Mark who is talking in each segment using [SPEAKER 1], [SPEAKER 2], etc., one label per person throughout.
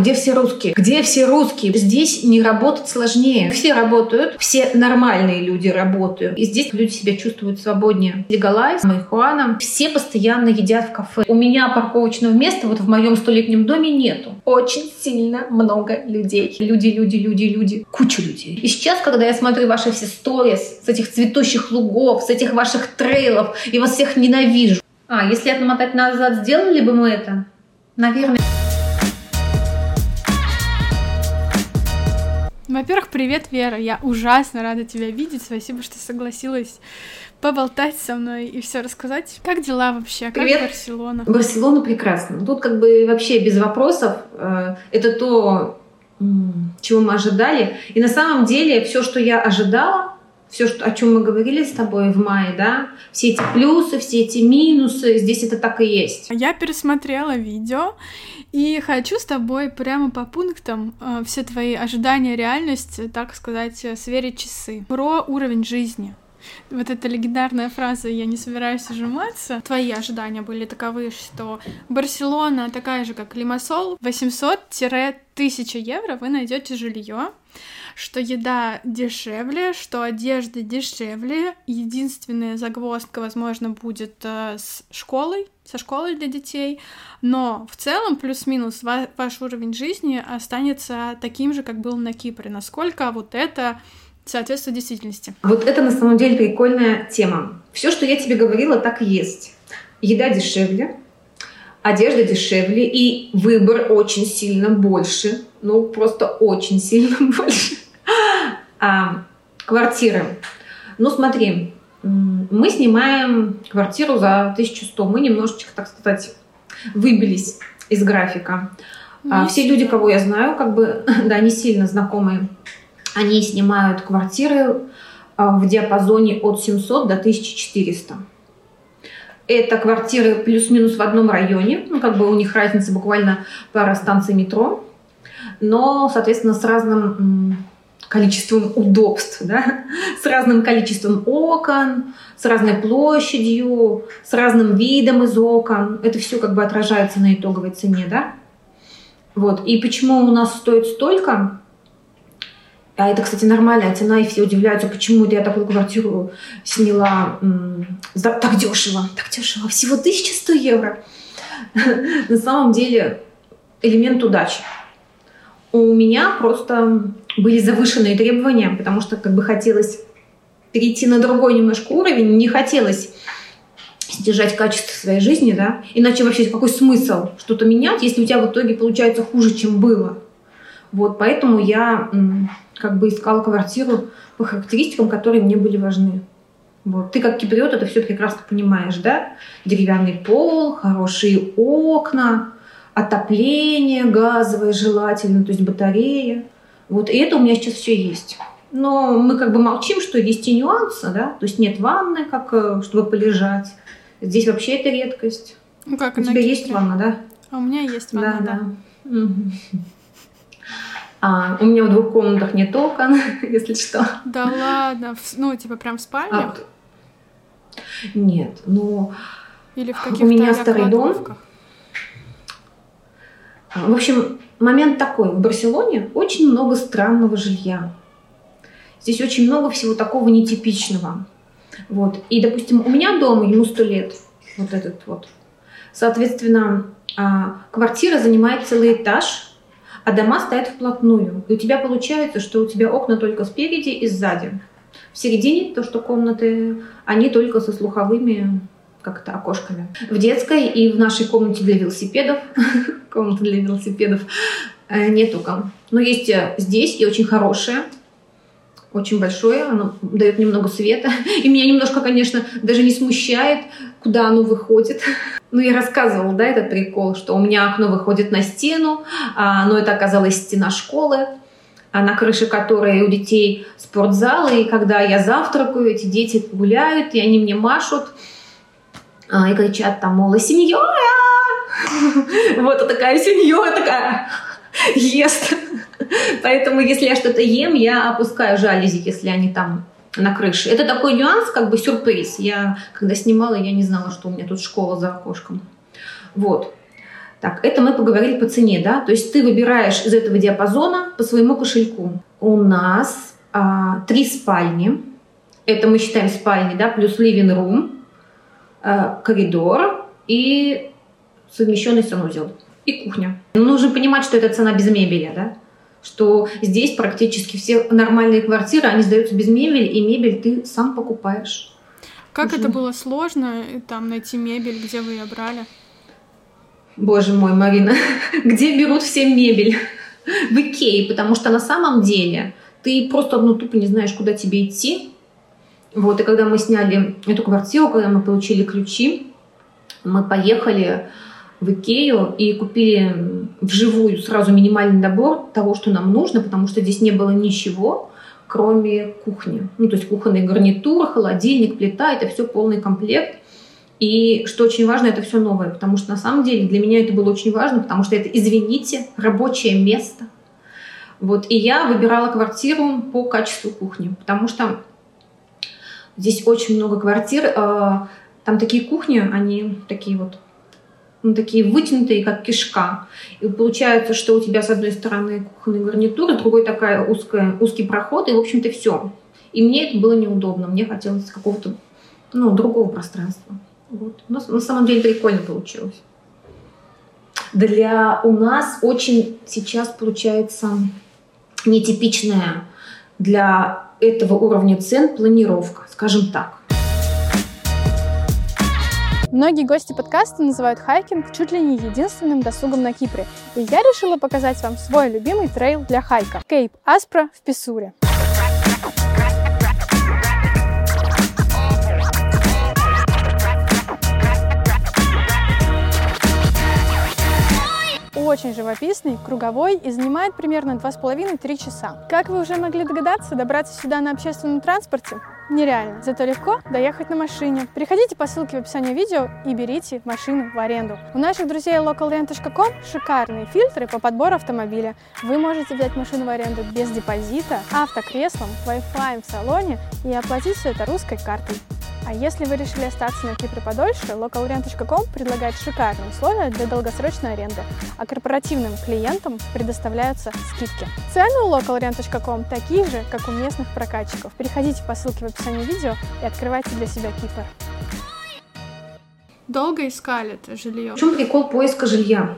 [SPEAKER 1] Где все русские? Где все русские? Здесь не работать сложнее. Все работают, все нормальные люди работают. И здесь люди себя чувствуют свободнее. Легалайз, марихуана. Все постоянно едят в кафе. У меня парковочного места вот в моем столетнем доме нету. Очень сильно много людей. Люди, люди, люди, люди. Куча людей. И сейчас, когда я смотрю ваши все сторис с этих цветущих лугов, с этих ваших трейлов, и вас всех ненавижу. А, если отмотать назад, сделали бы мы это? Наверное.
[SPEAKER 2] Во-первых, привет, Вера. Я ужасно рада тебя видеть. Спасибо, что согласилась поболтать со мной и все рассказать. Как дела вообще?
[SPEAKER 1] Привет.
[SPEAKER 2] Как Барселона?
[SPEAKER 1] Барселона прекрасно. Тут как бы вообще без вопросов. Э, это то, чего мы ожидали. И на самом деле все, что я ожидала, все, что, о чем мы говорили с тобой в мае, да, все эти плюсы, все эти минусы, здесь это так и есть.
[SPEAKER 2] Я пересмотрела видео и хочу с тобой прямо по пунктам э, все твои ожидания, реальность, так сказать, сверить часы. Про уровень жизни. Вот эта легендарная фраза «я не собираюсь ужиматься». Твои ожидания были таковы, что Барселона такая же, как Лимассол, 800-1000 евро вы найдете жилье, что еда дешевле, что одежда дешевле. Единственная загвоздка, возможно, будет э, с школой, со школой для детей, но в целом плюс-минус ва- ваш уровень жизни останется таким же, как был на Кипре. Насколько вот это соответствует действительности?
[SPEAKER 1] Вот это на самом деле прикольная тема. Все, что я тебе говорила, так и есть. Еда дешевле, одежда дешевле, и выбор очень сильно больше. Ну, просто очень сильно больше. А, квартиры. Ну, смотри, мы снимаем квартиру за 1100. Мы немножечко, так сказать, выбились из графика. А, все люди, кого я знаю, как бы, да, не сильно знакомые, они снимают квартиры а, в диапазоне от 700 до 1400. Это квартиры плюс-минус в одном районе, ну, как бы у них разница буквально пара станций метро, но, соответственно, с разным количеством удобств, да? с разным количеством окон, с разной площадью, с разным видом из окон. Это все как бы отражается на итоговой цене, да? Вот. И почему у нас стоит столько? А это, кстати, нормальная цена, и все удивляются, почему я такую квартиру сняла м- так дешево, так дешево, всего 1100 евро. На самом деле элемент удачи. У меня просто были завышенные требования, потому что как бы хотелось перейти на другой немножко уровень, не хотелось снижать качество своей жизни, да, иначе вообще какой смысл что-то менять, если у тебя в итоге получается хуже, чем было. Вот, поэтому я как бы искала квартиру по характеристикам, которые мне были важны. Вот. Ты как киприот это все прекрасно понимаешь, да? Деревянный пол, хорошие окна, отопление газовое желательно, то есть батарея. Вот, и это у меня сейчас все есть. Но мы как бы молчим, что есть и нюансы, да, то есть нет ванны, как, э, чтобы полежать. Здесь вообще это редкость.
[SPEAKER 2] Ну как,
[SPEAKER 1] у тебя есть ванна, да?
[SPEAKER 2] А у меня есть ванна, да. да.
[SPEAKER 1] Угу. А, у меня в двух комнатах нет окон, если что.
[SPEAKER 2] Да ладно, ну типа прям в спальне? А,
[SPEAKER 1] нет, ну
[SPEAKER 2] или в каких-то
[SPEAKER 1] у меня старый дом. В общем, момент такой. В Барселоне очень много странного жилья. Здесь очень много всего такого нетипичного. Вот. И, допустим, у меня дома, ему сто лет, вот этот вот. Соответственно, а, квартира занимает целый этаж, а дома стоят вплотную. И у тебя получается, что у тебя окна только спереди и сзади. В середине то, что комнаты, они только со слуховыми как-то окошками. В детской и в нашей комнате для велосипедов, комната для велосипедов, э, нет окон. Но есть э, здесь и очень хорошая, очень большое, оно дает немного света. И меня немножко, конечно, даже не смущает, куда оно выходит. Ну, я рассказывала, да, этот прикол, что у меня окно выходит на стену, а, но это оказалась стена школы, а на крыше которой у детей спортзалы, и когда я завтракаю, эти дети гуляют, и они мне машут, и кричат там, мол, сеньора! Вот такая сеньора такая ест. Поэтому, если я что-то ем, я опускаю жалюзи, если они там на крыше. Это такой нюанс, как бы сюрприз. Я, когда снимала, я не знала, что у меня тут школа за окошком. Вот. Так, это мы поговорили по цене, да? То есть ты выбираешь из этого диапазона по своему кошельку. У нас а, три спальни. Это мы считаем спальни, да, плюс living room, а, коридор и совмещенный санузел и кухня. Но нужно понимать, что это цена без мебели, да? Что здесь практически все нормальные квартиры, они сдаются без мебели, и мебель ты сам покупаешь.
[SPEAKER 2] Как Уже. это было сложно, там, найти мебель, где вы ее брали?
[SPEAKER 1] Боже мой, Марина, где берут все мебель? В Икее, потому что на самом деле ты просто ну, тупо не знаешь, куда тебе идти. Вот, и когда мы сняли эту квартиру, когда мы получили ключи, мы поехали в Икею и купили вживую сразу минимальный набор того, что нам нужно, потому что здесь не было ничего, кроме кухни. Ну, то есть кухонный гарнитур, холодильник, плита, это все полный комплект. И что очень важно, это все новое, потому что на самом деле для меня это было очень важно, потому что это, извините, рабочее место. Вот, и я выбирала квартиру по качеству кухни, потому что здесь очень много квартир, э, там такие кухни, они такие вот ну, такие вытянутые, как кишка. И получается, что у тебя с одной стороны кухонный гарнитур, с другой такая узкая, узкий проход, и, в общем-то, все. И мне это было неудобно. Мне хотелось какого-то ну, другого пространства. Вот. Но на самом деле прикольно получилось. Для у нас очень сейчас получается нетипичная для этого уровня цен планировка, скажем так.
[SPEAKER 2] Многие гости подкаста называют hiking чуть ли не единственным досугом на Кипре, и я решила показать вам свой любимый trail для hike а – Cape Aspro в Писсури. Очень живописный, круговой и занимает примерно 2,5-3 часа. Как вы уже могли догадаться, добраться сюда на общественном транспорте нереально. Зато легко доехать на машине. Переходите по ссылке в описании видео и берите машину в аренду. У наших друзей localrent.com шикарные фильтры по подбору автомобиля. Вы можете взять машину в аренду без депозита, автокреслом, Wi-Fi в салоне и оплатить все это русской картой. А если вы решили остаться на Кипре подольше, localrent.com предлагает шикарные условия для долгосрочной аренды, а корпоративным клиентам предоставляются скидки. Цены у localrent.com такие же, как у местных прокатчиков. Переходите по ссылке в описании видео и открывайте для себя Кипр. Долго искали это жилье?
[SPEAKER 1] В чем прикол поиска жилья?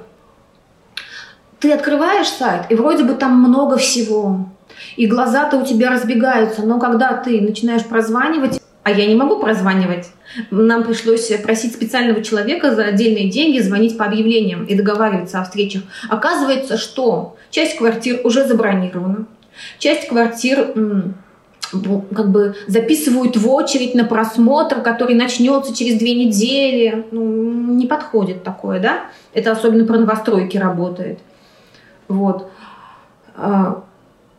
[SPEAKER 1] Ты открываешь сайт, и вроде бы там много всего, и глаза-то у тебя разбегаются, но когда ты начинаешь прозванивать, а я не могу прозванивать. Нам пришлось просить специального человека за отдельные деньги звонить по объявлениям и договариваться о встречах. Оказывается, что часть квартир уже забронирована, часть квартир как бы записывают в очередь на просмотр, который начнется через две недели. Ну, не подходит такое, да? Это особенно про новостройки работает. Вот. А,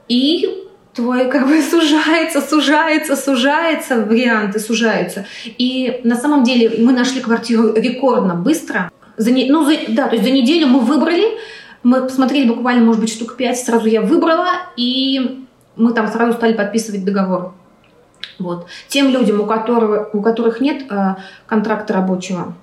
[SPEAKER 1] и твой как бы сужается, сужается, сужается, варианты сужаются. И на самом деле мы нашли квартиру рекордно быстро. За не, ну, за, да, то есть за неделю мы выбрали, мы посмотрели буквально, может быть, штук пять, сразу я выбрала, и мы там сразу стали подписывать договор. Вот. Тем людям, у, которого, у которых нет э, контракта рабочего,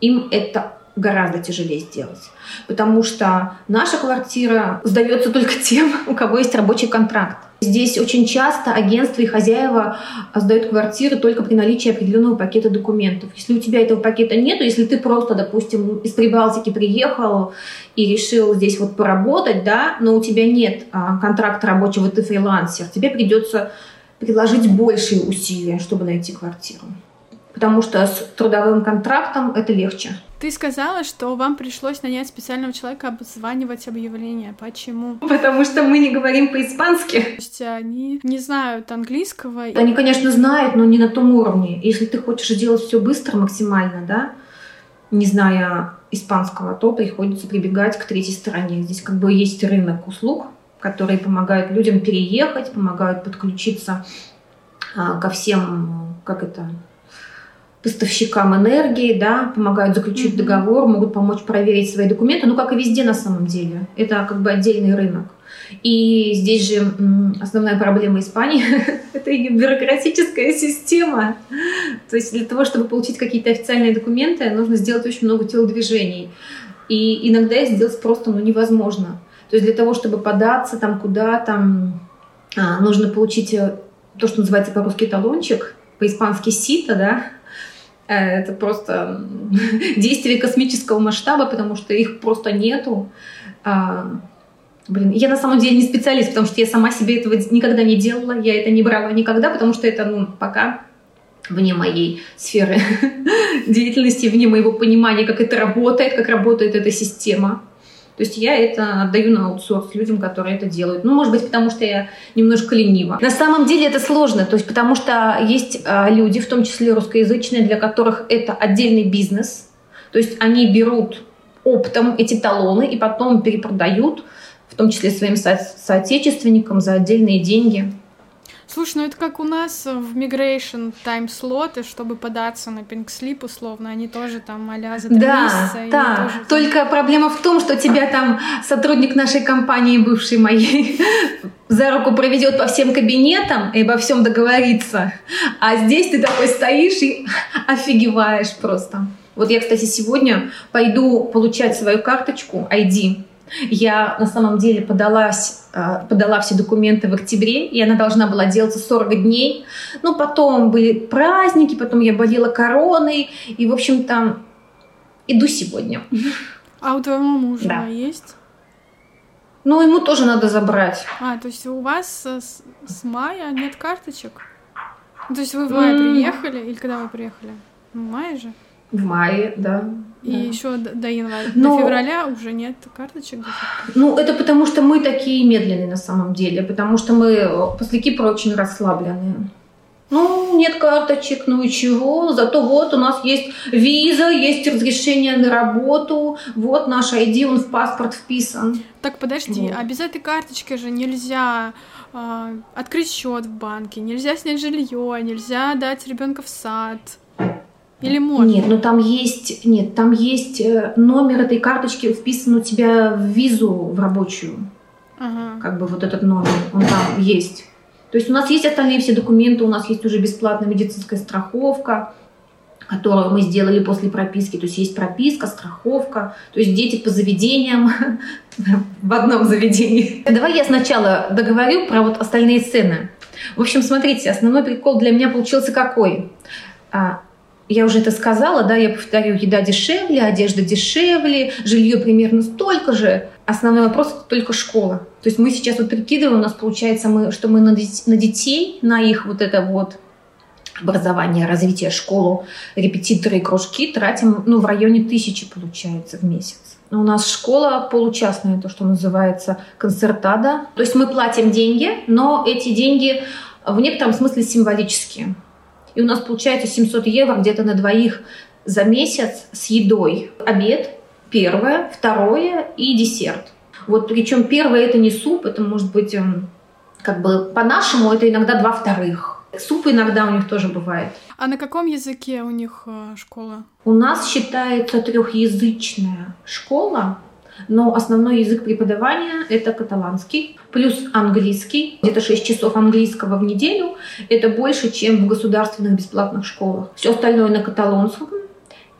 [SPEAKER 1] им это гораздо тяжелее сделать. Потому что наша квартира сдается только тем, у кого есть рабочий контракт. Здесь очень часто агентства и хозяева сдают квартиры только при наличии определенного пакета документов. Если у тебя этого пакета нет, если ты просто, допустим, из Прибалтики приехал и решил здесь вот поработать, да, но у тебя нет а, контракта рабочего, ты фрилансер, тебе придется приложить большие усилия, чтобы найти квартиру. Потому что с трудовым контрактом это легче.
[SPEAKER 2] Ты сказала, что вам пришлось нанять специального человека обзванивать объявления. Почему?
[SPEAKER 1] Потому что мы не говорим по-испански. То
[SPEAKER 2] есть они не знают английского.
[SPEAKER 1] Они, конечно, знают, но не на том уровне. Если ты хочешь делать все быстро, максимально, да, не зная испанского, то приходится прибегать к третьей стороне. Здесь как бы есть рынок услуг, которые помогают людям переехать, помогают подключиться а, ко всем, как это, поставщикам энергии, да, помогают заключить mm-hmm. договор, могут помочь проверить свои документы, ну, как и везде на самом деле. Это как бы отдельный рынок. И здесь же основная проблема Испании – это ее бюрократическая система. То есть для того, чтобы получить какие-то официальные документы, нужно сделать очень много телодвижений. И иногда их сделать просто ну, невозможно. То есть для того, чтобы податься там куда-то, а, нужно получить э, то, что называется по-русски талончик, по-испански сито, да, это просто действие космического масштаба, потому что их просто нету. А, блин, я на самом деле не специалист, потому что я сама себе этого никогда не делала, я это не брала никогда, потому что это, ну, пока вне моей сферы деятельности, вне моего понимания, как это работает, как работает эта система. То есть я это отдаю на аутсорс людям, которые это делают. Ну, может быть, потому что я немножко ленива. На самом деле это сложно, то есть потому что есть а, люди, в том числе русскоязычные, для которых это отдельный бизнес. То есть они берут оптом эти талоны и потом перепродают, в том числе своим со- соотечественникам за отдельные деньги.
[SPEAKER 2] Слушай, ну это как у нас в Migration Time слоты, чтобы податься на Pink Slip условно, они тоже там а за
[SPEAKER 1] да,
[SPEAKER 2] месяца.
[SPEAKER 1] Да, тоже... только проблема в том, что тебя там сотрудник нашей компании, бывшей моей, за руку проведет по всем кабинетам и обо всем договорится. А здесь ты такой стоишь и офигеваешь просто. Вот я, кстати, сегодня пойду получать свою карточку ID я на самом деле подалась, а, подала все документы в октябре, и она должна была делаться 40 дней. Но потом были праздники, потом я болела короной, и, в общем-то, иду сегодня.
[SPEAKER 2] А у твоего мужа да. есть?
[SPEAKER 1] Ну, ему тоже надо забрать.
[SPEAKER 2] А, то есть у вас с, с мая нет карточек? То есть вы в мае mm. приехали, или когда вы приехали? В мае же?
[SPEAKER 1] В мае, да.
[SPEAKER 2] И да. еще до, до января, Но... до февраля уже нет карточек?
[SPEAKER 1] Ну, это потому что мы такие медленные на самом деле, потому что мы э, после Кипра очень расслабленные. Ну, нет карточек, ну и чего? Зато вот у нас есть виза, есть разрешение на работу, вот наш ID, он в паспорт вписан.
[SPEAKER 2] Так, подожди, вот. а без этой карточки же нельзя э, открыть счет в банке, нельзя снять жилье, нельзя дать ребенка в сад. Или можно?
[SPEAKER 1] Нет, ну там есть, нет, там есть э, номер этой карточки вписан у тебя в визу в рабочую. Ага. Как бы вот этот номер, он там есть. То есть у нас есть остальные все документы, у нас есть уже бесплатная медицинская страховка, которую мы сделали после прописки. То есть есть прописка, страховка. То есть дети по заведениям в одном заведении. Давай я сначала договорю про вот остальные сцены. В общем, смотрите, основной прикол для меня получился какой? Я уже это сказала, да, я повторю, еда дешевле, одежда дешевле, жилье примерно столько же. Основной вопрос это только школа. То есть мы сейчас вот прикидываем, у нас получается, мы, что мы на, на детей, на их вот это вот образование, развитие, школу, репетиторы и кружки тратим ну, в районе тысячи, получается, в месяц. У нас школа получастная, то, что называется концертада. То есть мы платим деньги, но эти деньги в некотором смысле символические. И у нас получается 700 евро где-то на двоих за месяц с едой. Обед, первое, второе и десерт. Вот причем первое это не суп, это может быть эм, как бы по-нашему это иногда два вторых. Суп иногда у них тоже бывает.
[SPEAKER 2] А на каком языке у них э, школа?
[SPEAKER 1] У нас считается трехязычная школа но основной язык преподавания — это каталанский, плюс английский, где-то 6 часов английского в неделю. Это больше, чем в государственных бесплатных школах. Все остальное на каталонском.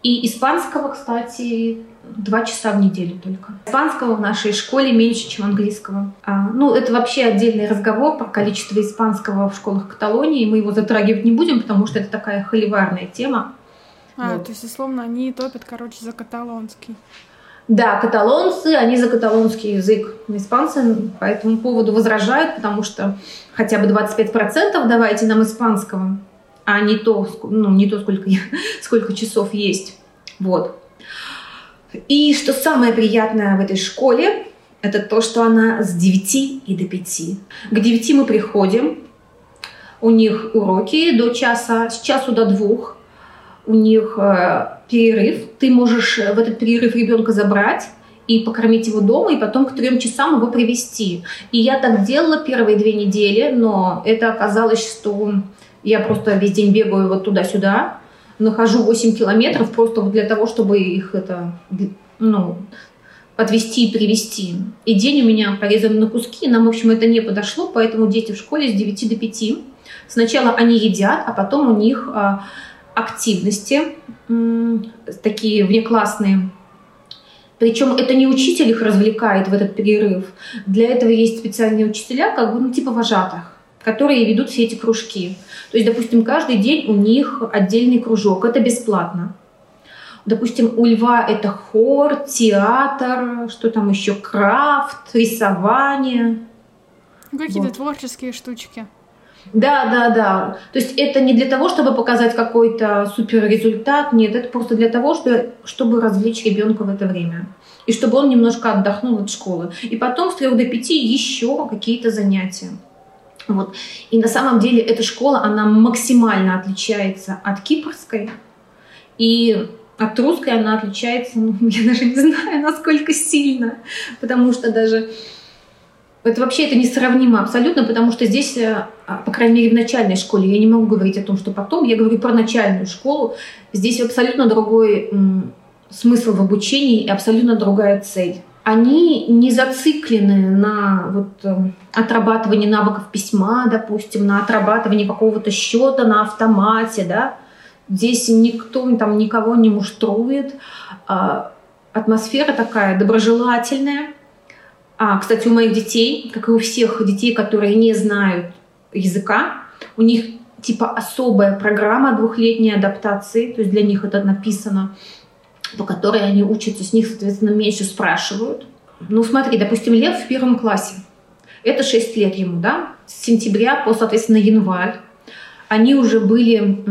[SPEAKER 1] И испанского, кстати, два часа в неделю только. Испанского в нашей школе меньше, чем английского. А, ну, это вообще отдельный разговор про количество испанского в школах Каталонии. Мы его затрагивать не будем, потому что это такая холиварная тема.
[SPEAKER 2] А, вот. то есть, условно, они топят, короче, за каталонский.
[SPEAKER 1] Да, каталонцы, они за каталонский язык. Испанцы по этому поводу возражают, потому что хотя бы 25% давайте нам испанского, а не то, ну, не то сколько, сколько часов есть. Вот. И что самое приятное в этой школе, это то, что она с 9 и до 5. К 9 мы приходим, у них уроки до часа, с часу до двух. У них э, перерыв. Ты можешь э, в этот перерыв ребенка забрать и покормить его дома, и потом к трем часам его привести. И я так делала первые две недели, но это оказалось, что я просто весь день бегаю вот туда-сюда, нахожу 8 километров просто для того, чтобы их это, ну, подвести и привести. И день у меня порезан на куски, нам, в общем, это не подошло, поэтому дети в школе с 9 до 5. Сначала они едят, а потом у них а, активности, такие внеклассные. Причем это не учитель их развлекает в этот перерыв. Для этого есть специальные учителя, как бы, ну, типа вожатых, которые ведут все эти кружки. То есть, допустим, каждый день у них отдельный кружок. Это бесплатно. Допустим, у Льва это хор, театр, что там еще, крафт, рисование.
[SPEAKER 2] Какие-то вот. творческие штучки.
[SPEAKER 1] Да, да, да. То есть это не для того, чтобы показать какой-то супер результат, нет, это просто для того, чтобы, чтобы развлечь ребенка в это время. И чтобы он немножко отдохнул от школы. И потом с 3 до 5 еще какие-то занятия. Вот. И на самом деле эта школа, она максимально отличается от кипрской. И от русской она отличается, ну, я даже не знаю, насколько сильно. Потому что даже это вообще это несравнимо абсолютно, потому что здесь, э, а, по крайней мере, в начальной школе, я не могу говорить о том, что потом, я говорю про начальную школу, здесь абсолютно другой смысл в обучении и абсолютно другая цель. Они не зациклены на вот, э, отрабатывании навыков письма, допустим, на отрабатывании какого-то счета на автомате, да. Здесь никто там никого не муштрует. А атмосфера такая доброжелательная, а, кстати, у моих детей, как и у всех детей, которые не знают языка, у них типа особая программа двухлетней адаптации, то есть для них это написано, по которой они учатся, с них, соответственно, меньше спрашивают. Ну, смотри, допустим, Лев в первом классе. Это 6 лет ему, да? С сентября по, соответственно, январь. Они уже были,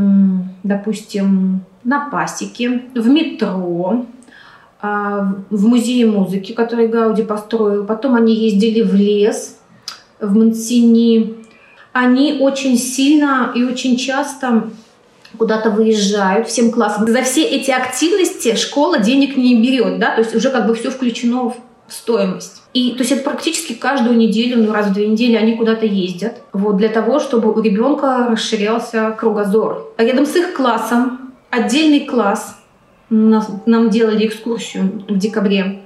[SPEAKER 1] допустим, на пасеке, в метро, в музее музыки, который Гауди построил. Потом они ездили в лес, в Монсини. Они очень сильно и очень часто куда-то выезжают всем классом. За все эти активности школа денег не берет, да, то есть уже как бы все включено в стоимость. И то есть это практически каждую неделю, ну раз в две недели они куда-то ездят, вот для того, чтобы у ребенка расширялся кругозор. А рядом с их классом отдельный класс, нам делали экскурсию в декабре,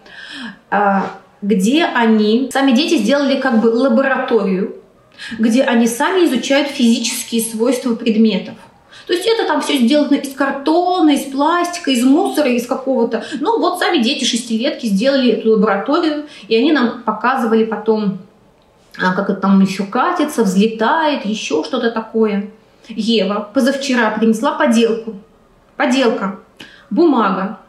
[SPEAKER 1] а, где они, сами дети сделали как бы лабораторию, где они сами изучают физические свойства предметов. То есть это там все сделано из картона, из пластика, из мусора, из какого-то. Ну вот сами дети шестилетки сделали эту лабораторию, и они нам показывали потом, а, как это там еще катится, взлетает, еще что-то такое. Ева позавчера принесла поделку. Поделка бумага.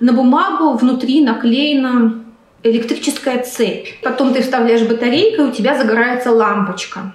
[SPEAKER 1] На бумагу внутри наклеена электрическая цепь. Потом ты вставляешь батарейку, и у тебя загорается лампочка.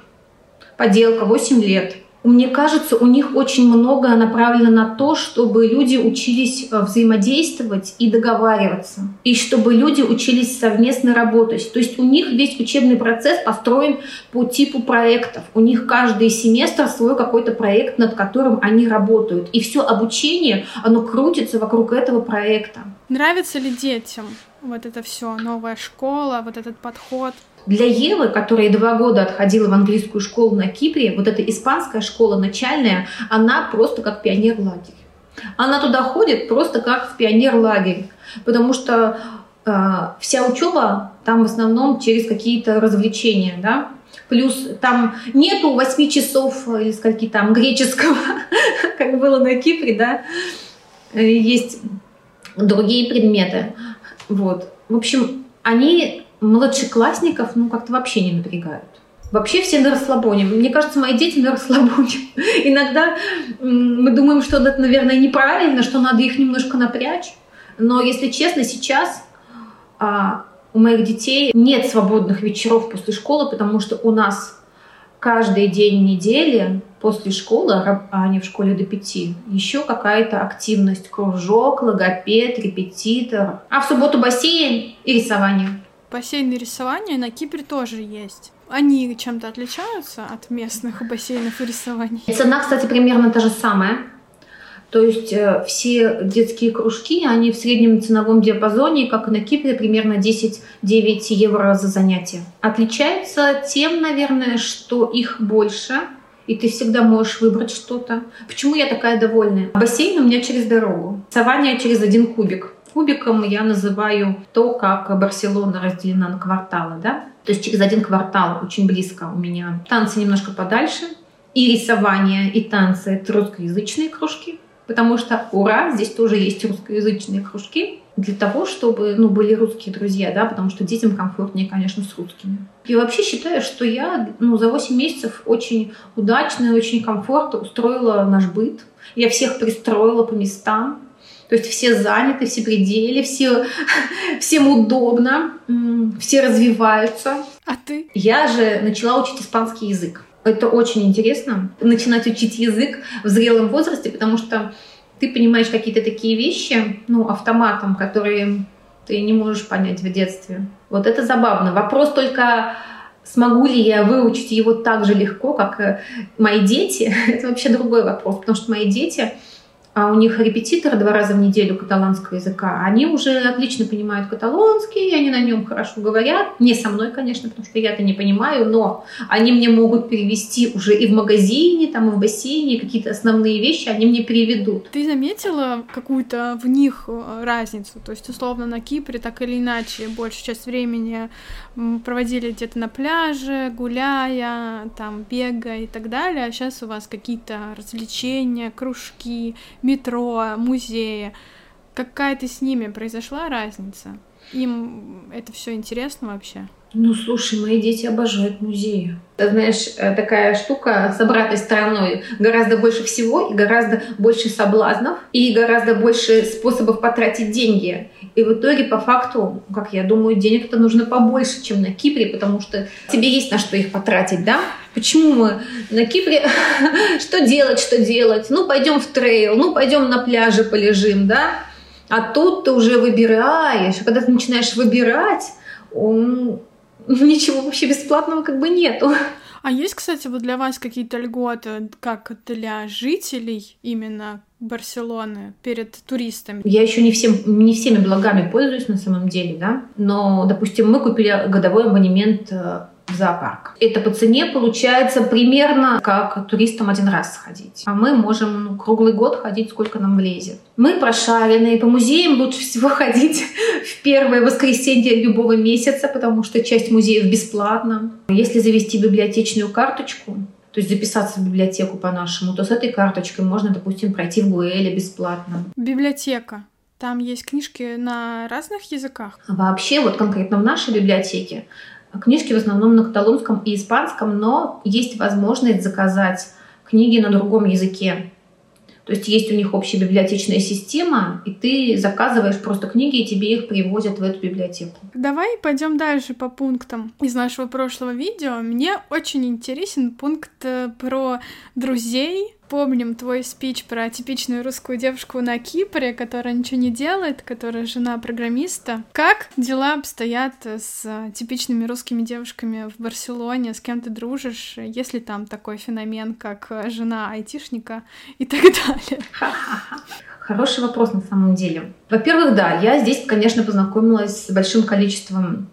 [SPEAKER 1] Поделка 8 лет. Мне кажется, у них очень многое направлено на то, чтобы люди учились э, взаимодействовать и договариваться. И чтобы люди учились совместно работать. То есть у них весь учебный процесс построен по типу проектов. У них каждый семестр свой какой-то проект, над которым они работают. И все обучение, оно крутится вокруг этого проекта.
[SPEAKER 2] Нравится ли детям вот это все, новая школа, вот этот подход?
[SPEAKER 1] Для Евы, которая два года отходила в английскую школу на Кипре, вот эта испанская школа начальная, она просто как пионер-лагерь. Она туда ходит просто как в пионер-лагерь, потому что э, вся учеба там в основном через какие-то развлечения, да, Плюс там нету 8 часов или скольки там греческого, как было на Кипре, да. Есть другие предметы. Вот. В общем, они младшеклассников ну как-то вообще не напрягают. Вообще все на расслабоне. Мне кажется, мои дети на расслабоне. Иногда мы думаем, что это, наверное, неправильно, что надо их немножко напрячь. Но, если честно, сейчас а, у моих детей нет свободных вечеров после школы, потому что у нас каждый день недели после школы, а они в школе до пяти, еще какая-то активность, кружок, логопед, репетитор. А в субботу бассейн и рисование.
[SPEAKER 2] Бассейны рисования на Кипре тоже есть. Они чем-то отличаются от местных бассейнов и рисований?
[SPEAKER 1] Цена, кстати, примерно та же самая. То есть э, все детские кружки, они в среднем ценовом диапазоне, как и на Кипре, примерно 10-9 евро за занятие. Отличается тем, наверное, что их больше, и ты всегда можешь выбрать что-то. Почему я такая довольная? Бассейн у меня через дорогу. Рисование через один кубик. Кубиком я называю то, как Барселона разделена на кварталы, да? То есть через один квартал очень близко у меня танцы немножко подальше, и рисование, и танцы — это русскоязычные кружки, потому что, ура, здесь тоже есть русскоязычные кружки. для того, чтобы ну, были русские друзья, да, потому что детям комфортнее, конечно, с русскими. Я вообще считаю, что я ну, за 8 месяцев очень удачно и очень комфортно устроила наш быт. Я всех пристроила по местам. То есть все заняты, все пределы, все, всем удобно, все развиваются.
[SPEAKER 2] А ты?
[SPEAKER 1] Я же начала учить испанский язык. Это очень интересно, начинать учить язык в зрелом возрасте, потому что ты понимаешь какие-то такие вещи, ну, автоматом, которые ты не можешь понять в детстве. Вот это забавно. Вопрос только, смогу ли я выучить его так же легко, как мои дети, это вообще другой вопрос, потому что мои дети а у них репетитор два раза в неделю каталанского языка, они уже отлично понимают каталонский, они на нем хорошо говорят. Не со мной, конечно, потому что я-то не понимаю, но они мне могут перевести уже и в магазине, там, и в бассейне, какие-то основные вещи они мне переведут.
[SPEAKER 2] Ты заметила какую-то в них э, разницу? То есть, условно, на Кипре так или иначе большую часть времени проводили где-то на пляже, гуляя, там, бегая и так далее, а сейчас у вас какие-то развлечения, кружки, метро, музеи. Какая-то с ними произошла разница? Им это все интересно вообще?
[SPEAKER 1] Ну, слушай, мои дети обожают музеи. Знаешь, э, такая штука с обратной стороной. Гораздо больше всего и гораздо больше соблазнов и гораздо больше способов потратить деньги. И в итоге, по факту, как я думаю, денег-то нужно побольше, чем на Кипре, потому что тебе есть на что их потратить, да? Почему мы на Кипре? что делать, что делать? Ну, пойдем в трейл, ну, пойдем на пляже полежим, да? А тут ты уже выбираешь. Когда ты начинаешь выбирать, он ничего вообще бесплатного как бы нету.
[SPEAKER 2] А есть, кстати, вот для вас какие-то льготы, как для жителей именно Барселоны перед туристами?
[SPEAKER 1] Я еще не, всем, не всеми благами пользуюсь на самом деле, да. Но, допустим, мы купили годовой абонемент э, в зоопарк. Это по цене получается примерно как туристам один раз сходить. А мы можем ну, круглый год ходить, сколько нам влезет. Мы прошаренные. По музеям лучше всего ходить в первое воскресенье любого месяца, потому что часть музеев бесплатна. Если завести библиотечную карточку, то есть записаться в библиотеку по-нашему, то с этой карточкой можно, допустим, пройти в Гуэле бесплатно.
[SPEAKER 2] Библиотека. Там есть книжки на разных языках?
[SPEAKER 1] Вообще, вот конкретно в нашей библиотеке Книжки в основном на каталонском и испанском, но есть возможность заказать книги на другом языке. То есть есть у них общая библиотечная система, и ты заказываешь просто книги, и тебе их привозят в эту библиотеку.
[SPEAKER 2] Давай пойдем дальше по пунктам из нашего прошлого видео. Мне очень интересен пункт э, про друзей, помним твой спич про типичную русскую девушку на Кипре, которая ничего не делает, которая жена программиста. Как дела обстоят с типичными русскими девушками в Барселоне? С кем ты дружишь? Есть ли там такой феномен, как жена айтишника и так далее?
[SPEAKER 1] Хороший вопрос на самом деле. Во-первых, да, я здесь, конечно, познакомилась с большим количеством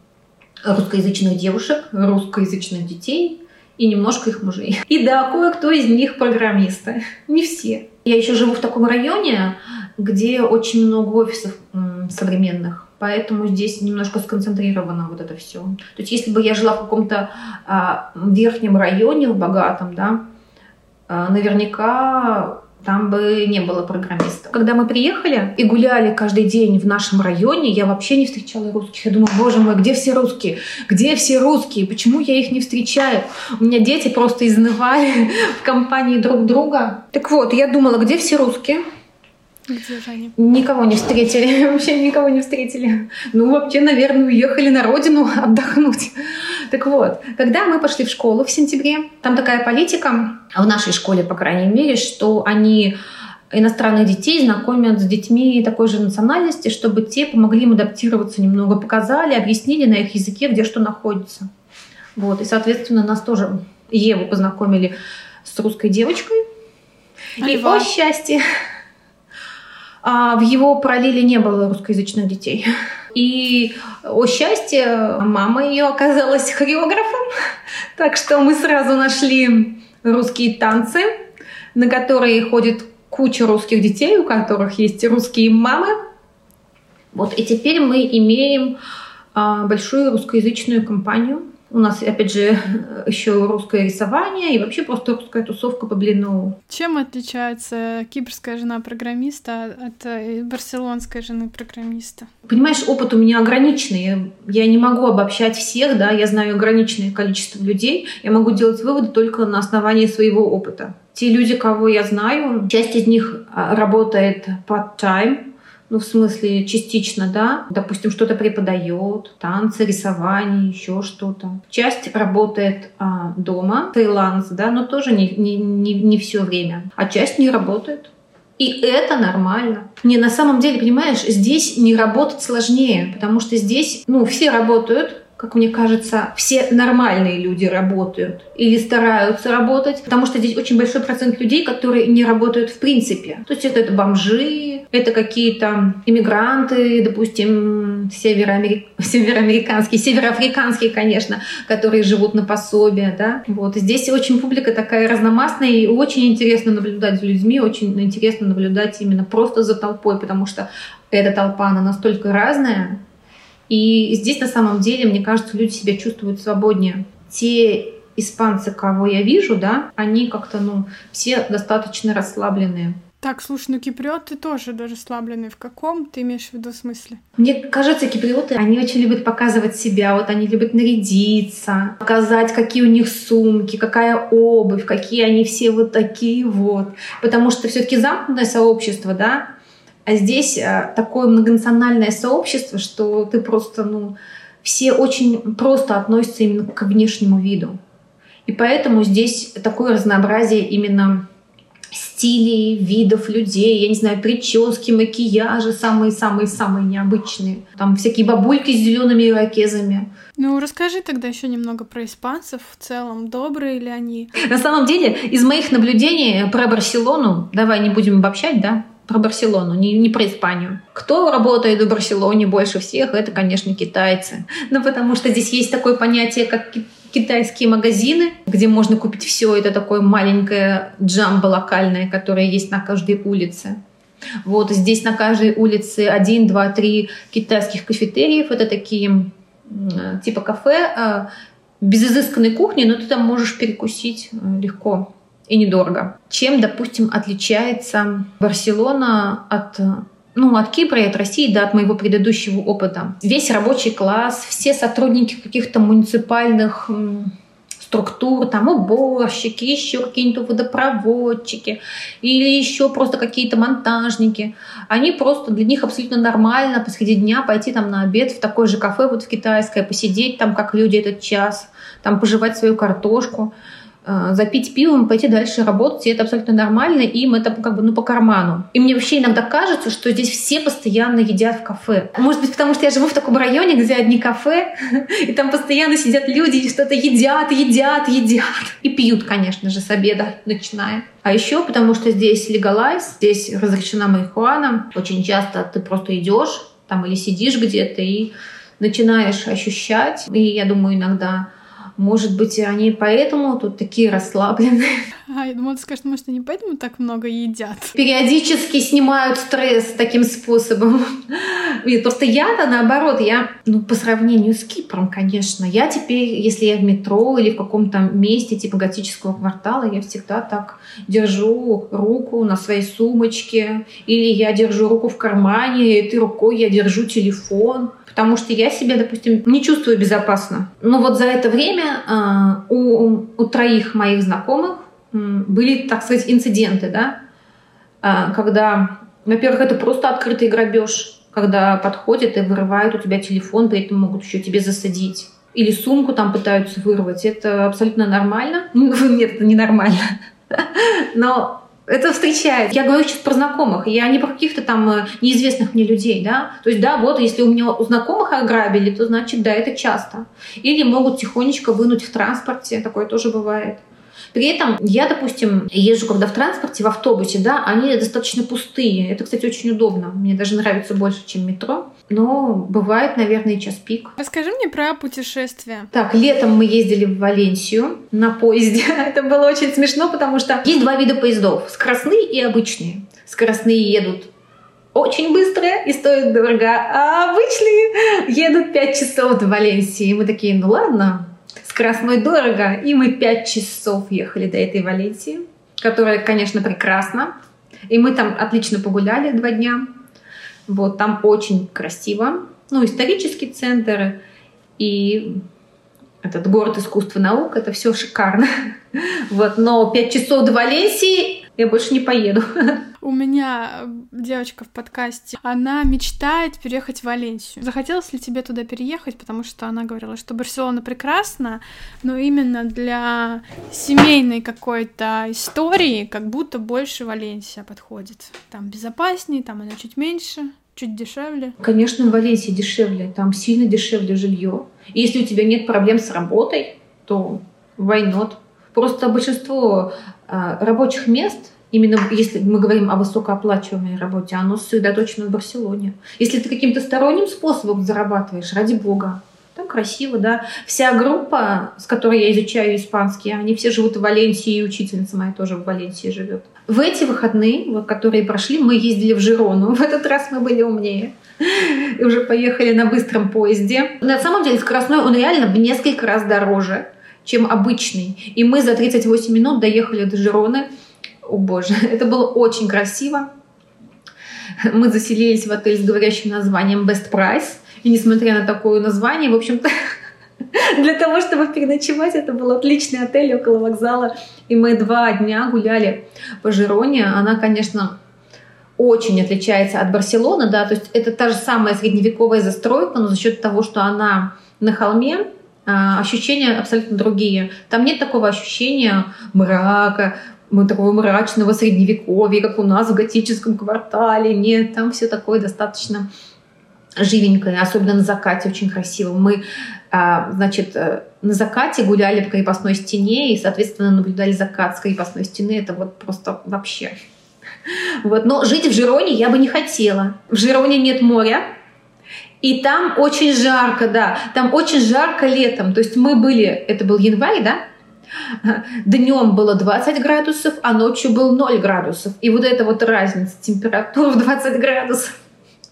[SPEAKER 1] русскоязычных девушек, русскоязычных детей, и немножко их мужей. И да, кое-кто из них программисты. Не все. Я еще живу в таком районе, где очень много офисов современных. Поэтому здесь немножко сконцентрировано вот это все. То есть, если бы я жила в каком-то а, верхнем районе, в богатом, да, а, наверняка там бы не было программистов. Когда мы приехали и гуляли каждый день в нашем районе, я вообще не встречала русских. Я думала, боже мой, где все русские? Где все русские? Почему я их не встречаю? У меня дети просто изнывали в компании друг друга. Так вот, я думала, где все русские?
[SPEAKER 2] Где же они?
[SPEAKER 1] Никого не встретили, вообще никого не встретили. Ну, вообще, наверное, уехали на родину отдохнуть. Так вот, когда мы пошли в школу в сентябре, там такая политика, в нашей школе, по крайней мере, что они иностранных детей знакомят с детьми такой же национальности, чтобы те помогли им адаптироваться немного, показали, объяснили на их языке, где что находится. Вот, и, соответственно, нас тоже, Еву познакомили с русской девочкой. А и, о счастье, а в его параллели не было русскоязычных детей. И, о счастье, мама ее оказалась хореографом, так что мы сразу нашли русские танцы, на которые ходит куча русских детей, у которых есть русские мамы. Вот, и теперь мы имеем а, большую русскоязычную компанию. У нас, опять же, еще русское рисование и вообще просто русская тусовка по блину.
[SPEAKER 2] Чем отличается кипрская жена программиста от э, барселонской жены программиста?
[SPEAKER 1] Понимаешь, опыт у меня ограниченный. Я не могу обобщать всех, да, я знаю ограниченное количество людей. Я могу делать выводы только на основании своего опыта. Те люди, кого я знаю, часть из них а, работает part-time, ну, в смысле, частично, да. Допустим, что-то преподает, танцы, рисование, еще что-то. Часть работает а, дома, фриланс, да, но тоже не, не, не, не все время. А часть не работает. И это нормально. Не, на самом деле, понимаешь, здесь не работать сложнее, потому что здесь, ну, все работают, как мне кажется, все нормальные люди работают или стараются работать, потому что здесь очень большой процент людей, которые не работают в принципе. То есть это, это бомжи, это какие-то иммигранты, допустим, североамерик... североамериканские, североафриканские, конечно, которые живут на пособие, да. Вот. Здесь очень публика такая разномастная, и очень интересно наблюдать за людьми, очень интересно наблюдать именно просто за толпой, потому что эта толпа, она настолько разная, и здесь на самом деле, мне кажется, люди себя чувствуют свободнее. Те испанцы, кого я вижу, да, они как-то, ну, все достаточно расслабленные.
[SPEAKER 2] Так, слушай, ну киприоты тоже даже расслабленные. В каком ты имеешь в виду смысле?
[SPEAKER 1] Мне кажется, киприоты, они очень любят показывать себя. Вот они любят нарядиться, показать, какие у них сумки, какая обувь, какие они все вот такие вот. Потому что все таки замкнутое сообщество, да, а здесь э, такое многонациональное сообщество, что ты просто, ну, все очень просто относятся именно к внешнему виду. И поэтому здесь такое разнообразие именно стилей, видов людей, я не знаю, прически, макияжи самые-самые-самые необычные. Там всякие бабульки с зелеными ирокезами.
[SPEAKER 2] Ну, расскажи тогда еще немного про испанцев в целом. Добрые ли они?
[SPEAKER 1] На самом деле, из моих наблюдений про Барселону, давай не будем обобщать, да, про Барселону, не, не про Испанию. Кто работает в Барселоне больше всех, это, конечно, китайцы. Ну, потому что здесь есть такое понятие, как китайские магазины, где можно купить все. Это такое маленькое джамбо локальное, которое есть на каждой улице. Вот здесь на каждой улице один, два, три китайских кафетериев. Это такие типа кафе а, без изысканной кухни, но ты там можешь перекусить э, легко и недорого. Чем, допустим, отличается Барселона от ну, от Кипра и от России, да, от моего предыдущего опыта. Весь рабочий класс, все сотрудники каких-то муниципальных структур, там уборщики, еще какие-нибудь водопроводчики или еще просто какие-то монтажники. Они просто, для них абсолютно нормально посреди дня пойти там на обед в такое же кафе вот в китайское, посидеть там, как люди этот час, там пожевать свою картошку. Э, запить пивом, пойти дальше работать, и это абсолютно нормально, им это как бы ну по карману. И мне вообще иногда кажется, что здесь все постоянно едят в кафе. Может быть, потому что я живу в таком районе, где одни кафе, и там постоянно сидят люди и что-то едят, едят, едят. И пьют, конечно же, с обеда начиная. А еще потому что здесь легалайз, здесь разрешена марихуана. Очень часто ты просто идешь там или сидишь где-то и начинаешь ощущать. И я думаю, иногда может быть, они поэтому тут такие расслабленные.
[SPEAKER 2] А, я думала, ты скажешь, может, они поэтому так много едят.
[SPEAKER 1] Периодически снимают стресс таким способом. И просто я-то наоборот, я, ну, по сравнению с Кипром, конечно, я теперь, если я в метро или в каком-то месте типа готического квартала, я всегда так держу руку на своей сумочке, или я держу руку в кармане, и этой рукой я держу телефон потому что я себя, допустим, не чувствую безопасно. Но вот за это время э, у, у троих моих знакомых были, так сказать, инциденты, да, э, когда, во-первых, это просто открытый грабеж, когда подходят и вырывают у тебя телефон, при этом могут еще тебе засадить. Или сумку там пытаются вырвать. Это абсолютно нормально. Нет, это ненормально. Но это встречает. Я говорю сейчас про знакомых, я не про каких-то там э, неизвестных мне людей, да. То есть, да, вот, если у меня у знакомых ограбили, то значит, да, это часто. Или могут тихонечко вынуть в транспорте, такое тоже бывает. При этом я, допустим, езжу когда в транспорте, в автобусе, да, они достаточно пустые. Это, кстати, очень удобно. Мне даже нравится больше, чем метро. Но бывает, наверное, час пик.
[SPEAKER 2] Расскажи мне про путешествия.
[SPEAKER 1] Так, летом мы ездили в Валенсию на поезде. Это было очень смешно, потому что есть два вида поездов. Скоростные и обычные. Скоростные едут очень быстрые и стоят дорого, а обычные едут 5 часов до Валенсии. И мы такие, ну ладно, Скоростной дорого, и мы пять часов ехали до этой Валенсии, которая, конечно, прекрасна. И мы там отлично погуляли два дня. Вот, там очень красиво. Ну, исторический центр и этот город искусства наук, это все шикарно. Вот, но пять часов до Валенсии я больше не поеду.
[SPEAKER 2] У меня э, девочка в подкасте, она мечтает переехать в Валенсию. Захотелось ли тебе туда переехать? Потому что она говорила, что Барселона прекрасна, но именно для семейной какой-то истории как будто больше Валенсия подходит. Там безопаснее, там она чуть меньше чуть дешевле?
[SPEAKER 1] Конечно, в Валенсии дешевле. Там сильно дешевле жилье. И если у тебя нет проблем с работой, то why? Просто большинство а, рабочих мест, именно если мы говорим о высокооплачиваемой работе, оно сосредоточено в Барселоне. Если ты каким-то сторонним способом зарабатываешь, ради бога, там красиво, да. Вся группа, с которой я изучаю испанский, они все живут в Валенсии, и учительница моя тоже в Валенсии живет. В эти выходные, вот, которые прошли, мы ездили в Жирону. В этот раз мы были умнее. И уже поехали на быстром поезде. На самом деле скоростной он реально в несколько раз дороже, чем обычный. И мы за 38 минут доехали до Жироны. О боже, это было очень красиво. Мы заселились в отель с говорящим названием Best Price. И несмотря на такое название, в общем-то, для того, чтобы переночевать, это был отличный отель около вокзала. И мы два дня гуляли по Жироне. Она, конечно, очень отличается от Барселоны, да, то есть это та же самая средневековая застройка, но за счет того, что она на холме, а, ощущения абсолютно другие. Там нет такого ощущения мрака, такого мрачного средневековья, как у нас в готическом квартале. Нет, там все такое достаточно живенькое, особенно на закате очень красиво. Мы, а, значит, э, на закате гуляли по крепостной стене и, соответственно, наблюдали закат с крепостной стены. Это вот просто вообще. Вот. Но жить в Жироне я бы не хотела. В Жироне нет моря, и там очень жарко, да, там очень жарко летом. То есть мы были, это был январь, да, Днем было 20 градусов, а ночью был 0 градусов. И вот эта вот разница температур в 20 градусов.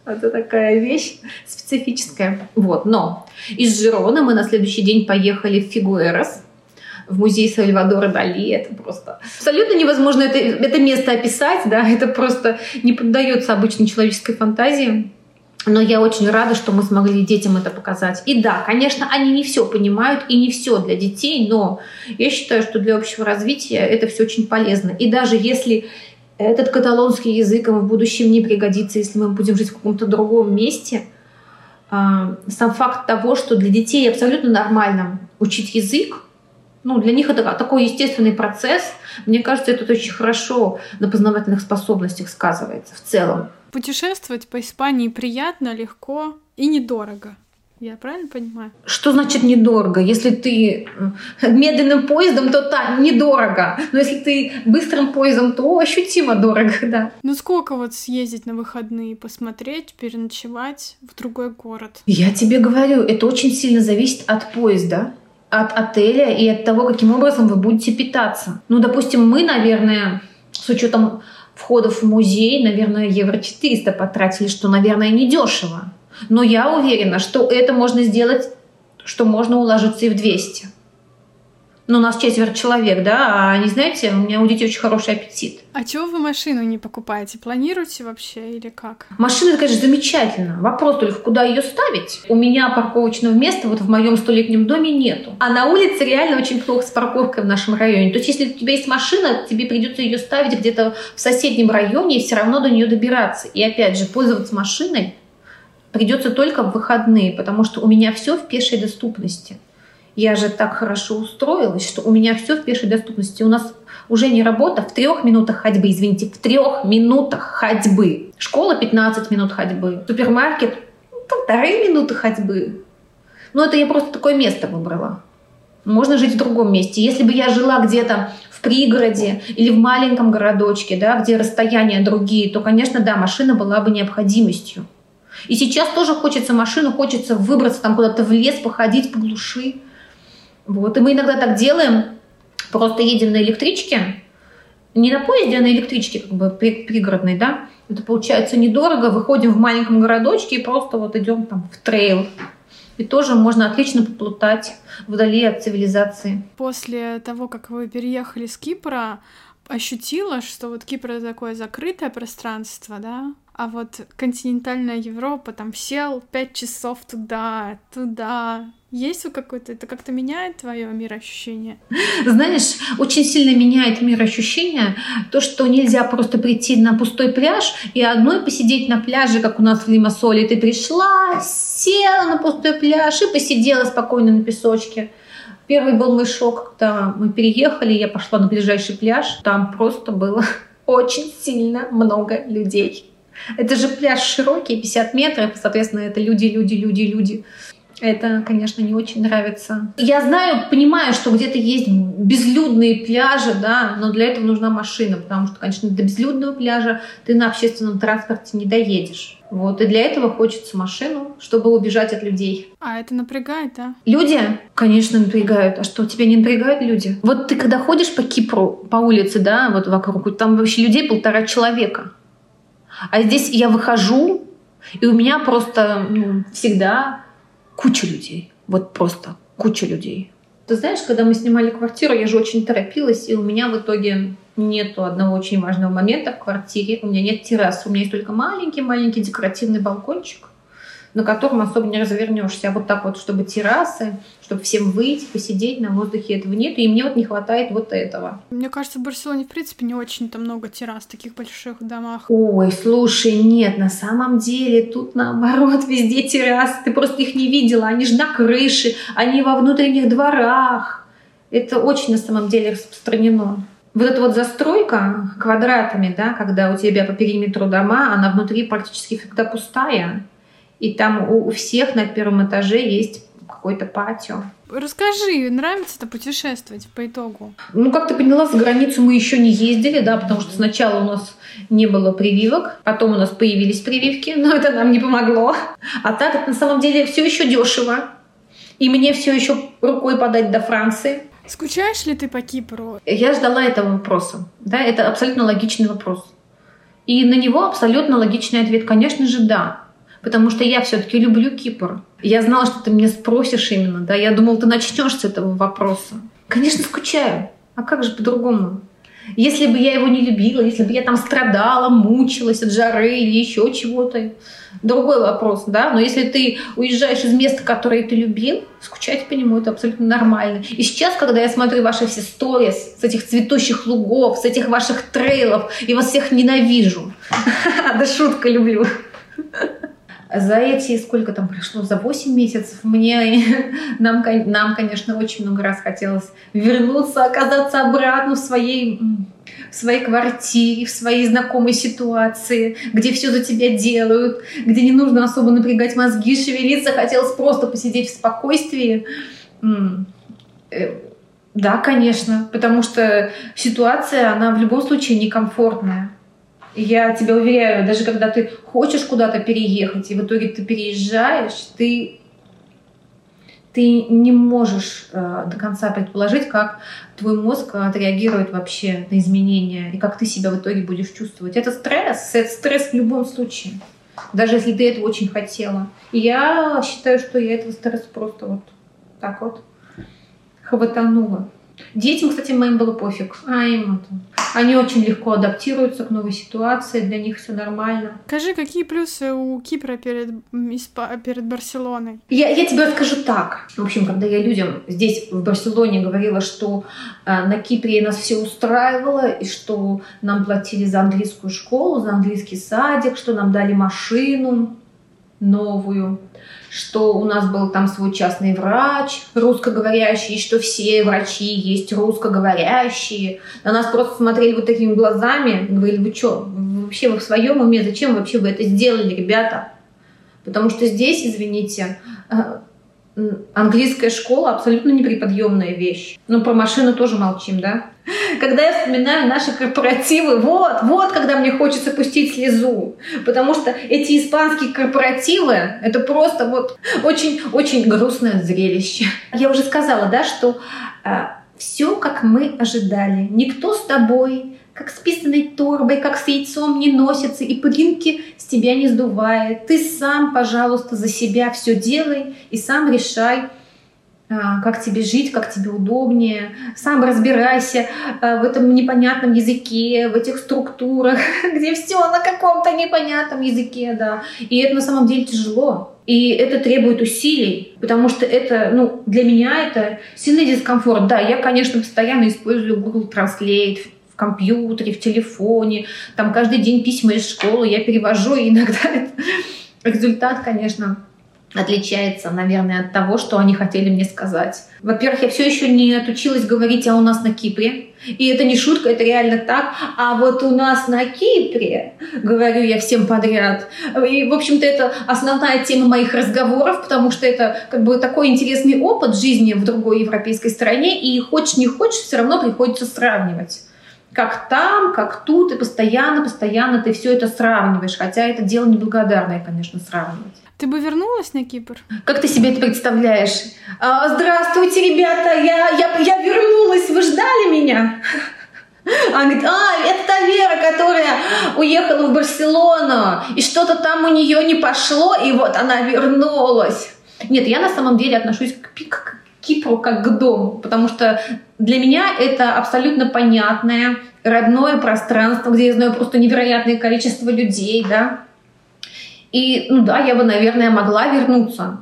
[SPEAKER 1] Это такая вещь специфическая. Вот, но из Жирона мы на следующий день поехали в Фигуэрос, в музей Сальвадора Дали. Это просто абсолютно невозможно это, это место описать, да, это просто не поддается обычной человеческой фантазии. Но я очень рада, что мы смогли детям это показать. И да, конечно, они не все понимают и не все для детей, но я считаю, что для общего развития это все очень полезно. И даже если этот каталонский язык им в будущем не пригодится, если мы будем жить в каком-то другом месте. А, сам факт того, что для детей абсолютно нормально учить язык, ну, для них это такой естественный процесс. Мне кажется, это очень хорошо на познавательных способностях сказывается в целом.
[SPEAKER 2] Путешествовать по Испании приятно, легко и недорого. Я правильно понимаю?
[SPEAKER 1] Что значит недорого? Если ты э, медленным поездом, то так, недорого. Но если ты быстрым поездом, то ощутимо дорого, да.
[SPEAKER 2] Ну сколько вот съездить на выходные, посмотреть, переночевать в другой город?
[SPEAKER 1] Я тебе говорю, это очень сильно зависит от поезда от отеля и от того, каким образом вы будете питаться. Ну, допустим, мы, наверное, с учетом входов в музей, наверное, евро 400 потратили, что, наверное, недешево. Но я уверена, что это можно сделать, что можно уложиться и в 200. Но у нас четверть человек, да, а не знаете, у меня у детей очень хороший аппетит.
[SPEAKER 2] А чего вы машину не покупаете? Планируете вообще или как?
[SPEAKER 1] Машина, это, конечно, замечательно. Вопрос только, куда ее ставить? У меня парковочного места вот в моем столетнем доме нету. А на улице реально очень плохо с парковкой в нашем районе. То есть, если у тебя есть машина, тебе придется ее ставить где-то в соседнем районе и все равно до нее добираться. И опять же, пользоваться машиной придется только в выходные, потому что у меня все в пешей доступности. Я же так хорошо устроилась, что у меня все в пешей доступности. У нас уже не работа в трех минутах ходьбы, извините, в трех минутах ходьбы. Школа 15 минут ходьбы, супермаркет полторы минуты ходьбы. Ну, это я просто такое место выбрала. Можно жить в другом месте. Если бы я жила где-то в пригороде или в маленьком городочке, да, где расстояния другие, то, конечно, да, машина была бы необходимостью. И сейчас тоже хочется машину, хочется выбраться там куда-то в лес, походить по глуши. Вот. И мы иногда так делаем, просто едем на электричке, не на поезде, а на электричке, как бы пригородной, да. Это получается недорого, выходим в маленьком городочке и просто вот идем там в трейл И тоже можно отлично поплутать вдали от цивилизации.
[SPEAKER 2] После того, как вы переехали с Кипра, ощутила, что вот Кипр это такое закрытое пространство, да, а вот континентальная Европа, там сел пять часов туда, туда. Есть у какой-то, это как-то меняет твое мироощущение?
[SPEAKER 1] Знаешь, очень сильно меняет мироощущение то, что нельзя просто прийти на пустой пляж и одной посидеть на пляже, как у нас в Лимассоле. Ты пришла, села на пустой пляж и посидела спокойно на песочке. Первый был мой шок, когда мы переехали, я пошла на ближайший пляж. Там просто было очень сильно много людей. Это же пляж широкий, 50 метров, соответственно, это люди, люди, люди, люди. Это, конечно, не очень нравится. Я знаю, понимаю, что где-то есть безлюдные пляжи, да, но для этого нужна машина, потому что, конечно, до безлюдного пляжа ты на общественном транспорте не доедешь. Вот, и для этого хочется машину, чтобы убежать от людей.
[SPEAKER 2] А это напрягает, да?
[SPEAKER 1] Люди, конечно, напрягают. А что, тебя не напрягают люди? Вот ты когда ходишь по Кипру, по улице, да, вот вокруг, там вообще людей полтора человека. А здесь я выхожу, и у меня просто ну, всегда куча людей. Вот просто куча людей. Ты знаешь, когда мы снимали квартиру, я же очень торопилась, и у меня в итоге нету одного очень важного момента в квартире. У меня нет террасы, у меня есть только маленький-маленький декоративный балкончик на котором особо не развернешься. А вот так вот, чтобы террасы, чтобы всем выйти, посидеть на воздухе, этого нет. И мне вот не хватает вот этого.
[SPEAKER 2] Мне кажется, в Барселоне, в принципе, не очень-то много террас в таких больших домах.
[SPEAKER 1] Ой, слушай, нет, на самом деле тут наоборот везде террасы. Ты просто их не видела. Они же на крыше, они во внутренних дворах. Это очень на самом деле распространено. Вот эта вот застройка квадратами, да, когда у тебя по периметру дома, она внутри практически всегда пустая и там у всех на первом этаже есть какой-то патио.
[SPEAKER 2] Расскажи, нравится это путешествовать по итогу?
[SPEAKER 1] Ну, как ты поняла, за границу мы еще не ездили, да, потому что сначала у нас не было прививок, потом у нас появились прививки, но это нам не помогло. А так это на самом деле все еще дешево. И мне все еще рукой подать до Франции.
[SPEAKER 2] Скучаешь ли ты по Кипру?
[SPEAKER 1] Я ждала этого вопроса. Да, это абсолютно логичный вопрос. И на него абсолютно логичный ответ, конечно же, да потому что я все-таки люблю Кипр. Я знала, что ты меня спросишь именно, да, я думала, ты начнешь с этого вопроса. Конечно, скучаю. А как же по-другому? Если бы я его не любила, если бы я там страдала, мучилась от жары или еще чего-то, другой вопрос, да. Но если ты уезжаешь из места, которое ты любил, скучать по нему это абсолютно нормально. И сейчас, когда я смотрю ваши все сторис с этих цветущих лугов, с этих ваших трейлов, я вас всех ненавижу. Да шутка люблю за эти, сколько там прошло, за 8 месяцев мне, нам, нам, конечно, очень много раз хотелось вернуться, оказаться обратно в своей, в своей квартире, в своей знакомой ситуации, где все за тебя делают, где не нужно особо напрягать мозги, шевелиться, хотелось просто посидеть в спокойствии. Э, да, конечно, потому что ситуация, она в любом случае некомфортная. Я тебя уверяю, даже когда ты хочешь куда-то переехать, и в итоге ты переезжаешь, ты, ты не можешь э, до конца предположить, как твой мозг отреагирует вообще на изменения, и как ты себя в итоге будешь чувствовать. Это стресс, это стресс в любом случае. Даже если ты этого очень хотела. И я считаю, что я этого стресса просто вот так вот хватанула. Детям, кстати, моим было пофиг. А им это... Они очень легко адаптируются к новой ситуации, для них все нормально.
[SPEAKER 2] Скажи, какие плюсы у Кипра перед, перед Барселоной?
[SPEAKER 1] Я, я тебе расскажу так. В общем, когда я людям здесь, в Барселоне, говорила, что э, на Кипре нас все устраивало, и что нам платили за английскую школу, за английский садик, что нам дали машину новую, что у нас был там свой частный врач русскоговорящий, что все врачи есть русскоговорящие. На нас просто смотрели вот такими глазами, говорили, вы что, вообще вы в своем уме, зачем вообще вы это сделали, ребята? Потому что здесь, извините, э, английская школа абсолютно неприподъемная вещь. Ну, про машину тоже молчим, да? Когда я вспоминаю наши корпоративы, вот, вот, когда мне хочется пустить слезу. Потому что эти испанские корпоративы, это просто вот очень-очень грустное зрелище. Я уже сказала, да, что э, все, как мы ожидали. Никто с тобой как с писаной торбой, как с яйцом не носится и пылинки с тебя не сдувает. Ты сам, пожалуйста, за себя все делай и сам решай, а, как тебе жить, как тебе удобнее. Сам разбирайся а, в этом непонятном языке, в этих структурах, где все на каком-то непонятном языке, да. И это на самом деле тяжело. И это требует усилий, потому что это, ну, для меня это сильный дискомфорт. Да, я, конечно, постоянно использую Google Translate в компьютере, в телефоне, там каждый день письма из школы я перевожу, и иногда это результат, конечно, отличается, наверное, от того, что они хотели мне сказать. Во-первых, я все еще не отучилась говорить «а у нас на Кипре». И это не шутка, это реально так. А вот у нас на Кипре, говорю я всем подряд. И, в общем-то, это основная тема моих разговоров, потому что это как бы такой интересный опыт жизни в другой европейской стране. И хочешь не хочешь, все равно приходится сравнивать как там, как тут, и постоянно, постоянно ты все это сравниваешь. Хотя это дело неблагодарное, конечно, сравнивать.
[SPEAKER 2] Ты бы вернулась на Кипр?
[SPEAKER 1] Как ты себе это представляешь? А, здравствуйте, ребята, я, я, я вернулась, вы ждали меня? Она говорит, а, это та Вера, которая уехала в Барселону, и что-то там у нее не пошло, и вот она вернулась. Нет, я на самом деле отношусь к, к Кипру как к дому, потому что для меня это абсолютно понятное, родное пространство, где я знаю просто невероятное количество людей, да, и, ну да, я бы, наверное, могла вернуться.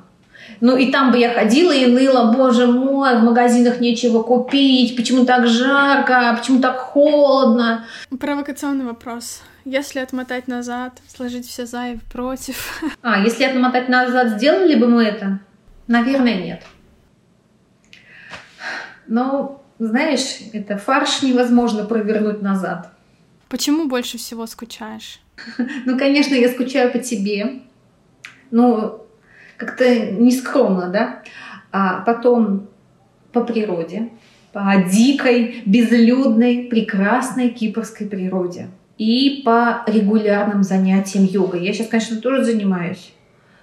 [SPEAKER 1] Ну и там бы я ходила и ныла, боже мой, в магазинах нечего купить, почему так жарко, почему так холодно.
[SPEAKER 2] Провокационный вопрос. Если отмотать назад, сложить все за и против.
[SPEAKER 1] А, если отмотать назад, сделали бы мы это? Наверное, нет. Но, знаешь, это фарш невозможно провернуть назад.
[SPEAKER 2] Почему больше всего скучаешь?
[SPEAKER 1] Ну, конечно, я скучаю по тебе. Ну, как-то нескромно, да? А потом по природе, по дикой, безлюдной, прекрасной кипрской природе. И по регулярным занятиям йогой. Я сейчас, конечно, тоже занимаюсь,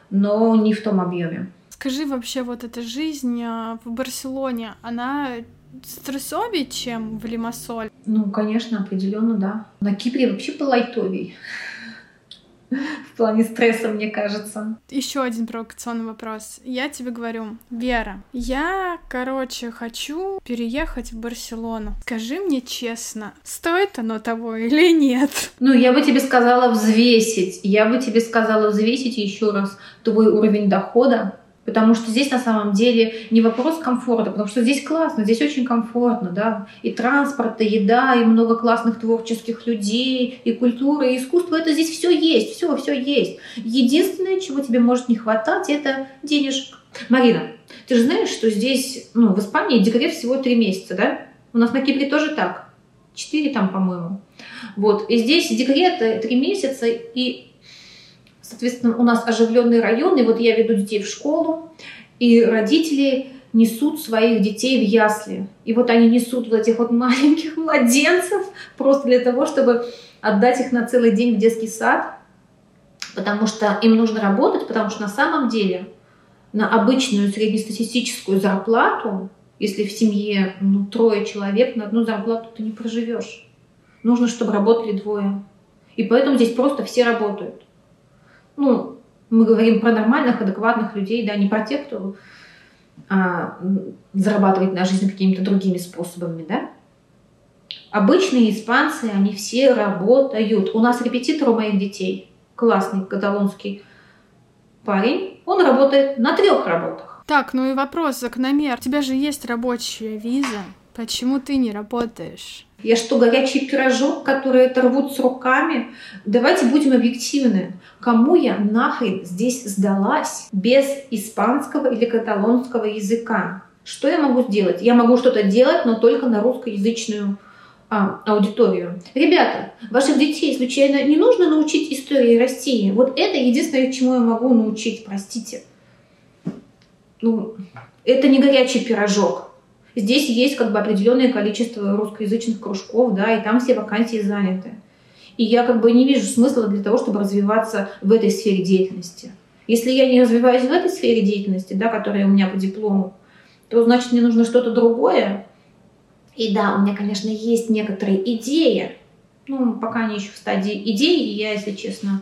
[SPEAKER 1] но не в том объеме.
[SPEAKER 2] Скажи вообще, вот эта жизнь а, в Барселоне, она стрессовее, чем в Лимассоль?
[SPEAKER 1] Ну, конечно, определенно, да. На Кипре вообще полайтовей в плане стресса, мне кажется.
[SPEAKER 2] Еще один провокационный вопрос. Я тебе говорю, Вера, я, короче, хочу переехать в Барселону. Скажи мне честно, стоит оно того или нет?
[SPEAKER 1] Ну, я бы тебе сказала взвесить. Я бы тебе сказала взвесить еще раз твой уровень дохода, Потому что здесь на самом деле не вопрос комфорта, потому что здесь классно, здесь очень комфортно, да. И транспорт, и еда, и много классных творческих людей, и культура, и искусство. Это здесь все есть, все, все есть. Единственное, чего тебе может не хватать, это денежек. Марина, ты же знаешь, что здесь, ну, в Испании декрет всего три месяца, да? У нас на Кипре тоже так. Четыре там, по-моему. Вот. И здесь декрет три месяца, и Соответственно, у нас оживленный район, и вот я веду детей в школу, и родители несут своих детей в ясли. И вот они несут вот этих вот маленьких младенцев просто для того, чтобы отдать их на целый день в детский сад, потому что им нужно работать, потому что на самом деле на обычную среднестатистическую зарплату, если в семье ну, трое человек, на одну зарплату ты не проживешь. Нужно, чтобы работали двое. И поэтому здесь просто все работают ну, мы говорим про нормальных, адекватных людей, да, не про тех, кто а, зарабатывает на жизнь какими-то другими способами, да. Обычные испанцы, они все работают. У нас репетитор у моих детей, классный каталонский парень, он работает на трех работах.
[SPEAKER 2] Так, ну и вопрос закономер. У тебя же есть рабочая виза. Почему ты не работаешь?
[SPEAKER 1] Я что, горячий пирожок, который это рвут с руками? Давайте будем объективны. Кому я нахрен здесь сдалась без испанского или каталонского языка? Что я могу сделать? Я могу что-то делать, но только на русскоязычную а, аудиторию. Ребята, ваших детей случайно не нужно научить истории России? Вот это единственное, чему я могу научить, простите. Ну, это не горячий пирожок. Здесь есть как бы определенное количество русскоязычных кружков, да, и там все вакансии заняты. И я как бы не вижу смысла для того, чтобы развиваться в этой сфере деятельности. Если я не развиваюсь в этой сфере деятельности, да, которая у меня по диплому, то значит мне нужно что-то другое. И да, у меня, конечно, есть некоторые идеи, Ну, пока они еще в стадии идей, и я, если честно,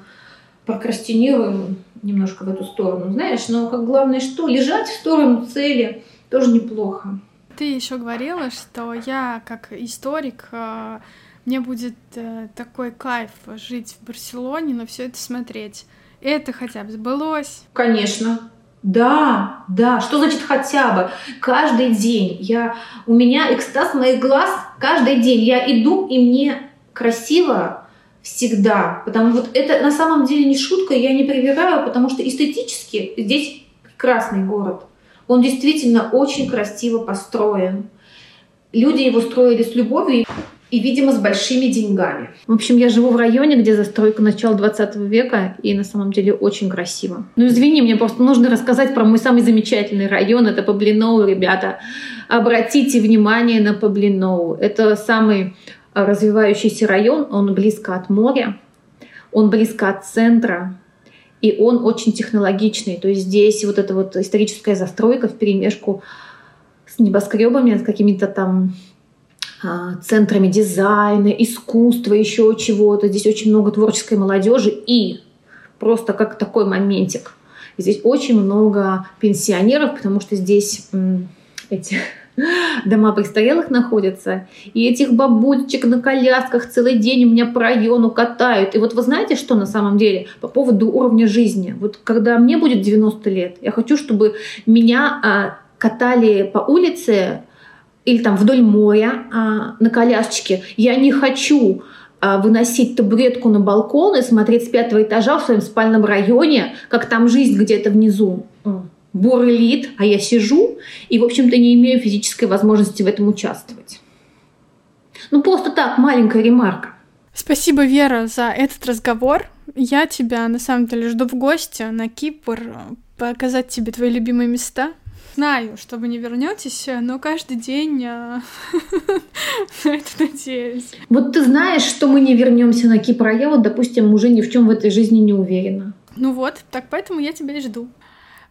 [SPEAKER 1] прокрастинирую немножко в эту сторону, знаешь, но как главное что, лежать в сторону цели тоже неплохо.
[SPEAKER 2] Ты еще говорила, что я как историк э, мне будет э, такой кайф жить в Барселоне, но все это смотреть. Это хотя бы сбылось?
[SPEAKER 1] Конечно. Да, да. Что значит хотя бы? Каждый день я... У меня экстаз моих глаз каждый день. Я иду, и мне красиво всегда. Потому вот это на самом деле не шутка, я не привираю, потому что эстетически здесь прекрасный город. Он действительно очень красиво построен. Люди его строили с любовью и, видимо, с большими деньгами. В общем, я живу в районе, где застройка начала 20 века, и на самом деле очень красиво. Ну, извини, мне просто нужно рассказать про мой самый замечательный район. Это Паблиноу, ребята. Обратите внимание на Паблиноу. Это самый развивающийся район, он близко от моря, он близко от центра, и он очень технологичный. То есть здесь вот эта вот историческая застройка в перемешку с небоскребами, с какими-то там а, центрами дизайна, искусства, еще чего-то. Здесь очень много творческой молодежи и просто как такой моментик. Здесь очень много пенсионеров, потому что здесь эти дома престарелых находятся, и этих бабулечек на колясках целый день у меня по району катают. И вот вы знаете, что на самом деле по поводу уровня жизни? Вот когда мне будет 90 лет, я хочу, чтобы меня а, катали по улице или там вдоль моря а, на колясочке. Я не хочу а, выносить табуретку на балкон и смотреть с пятого этажа в своем спальном районе, как там жизнь где-то внизу бурлит, а я сижу и, в общем-то, не имею физической возможности в этом участвовать. Ну, просто так, маленькая ремарка.
[SPEAKER 2] Спасибо, Вера, за этот разговор. Я тебя, на самом деле, жду в гости на Кипр, показать тебе твои любимые места. Знаю, что вы не вернетесь, но каждый день на это надеюсь.
[SPEAKER 1] Вот ты знаешь, что мы не вернемся на Кипр, а я вот, допустим, уже ни в чем в этой жизни не уверена.
[SPEAKER 2] Ну вот, так поэтому я тебя и жду.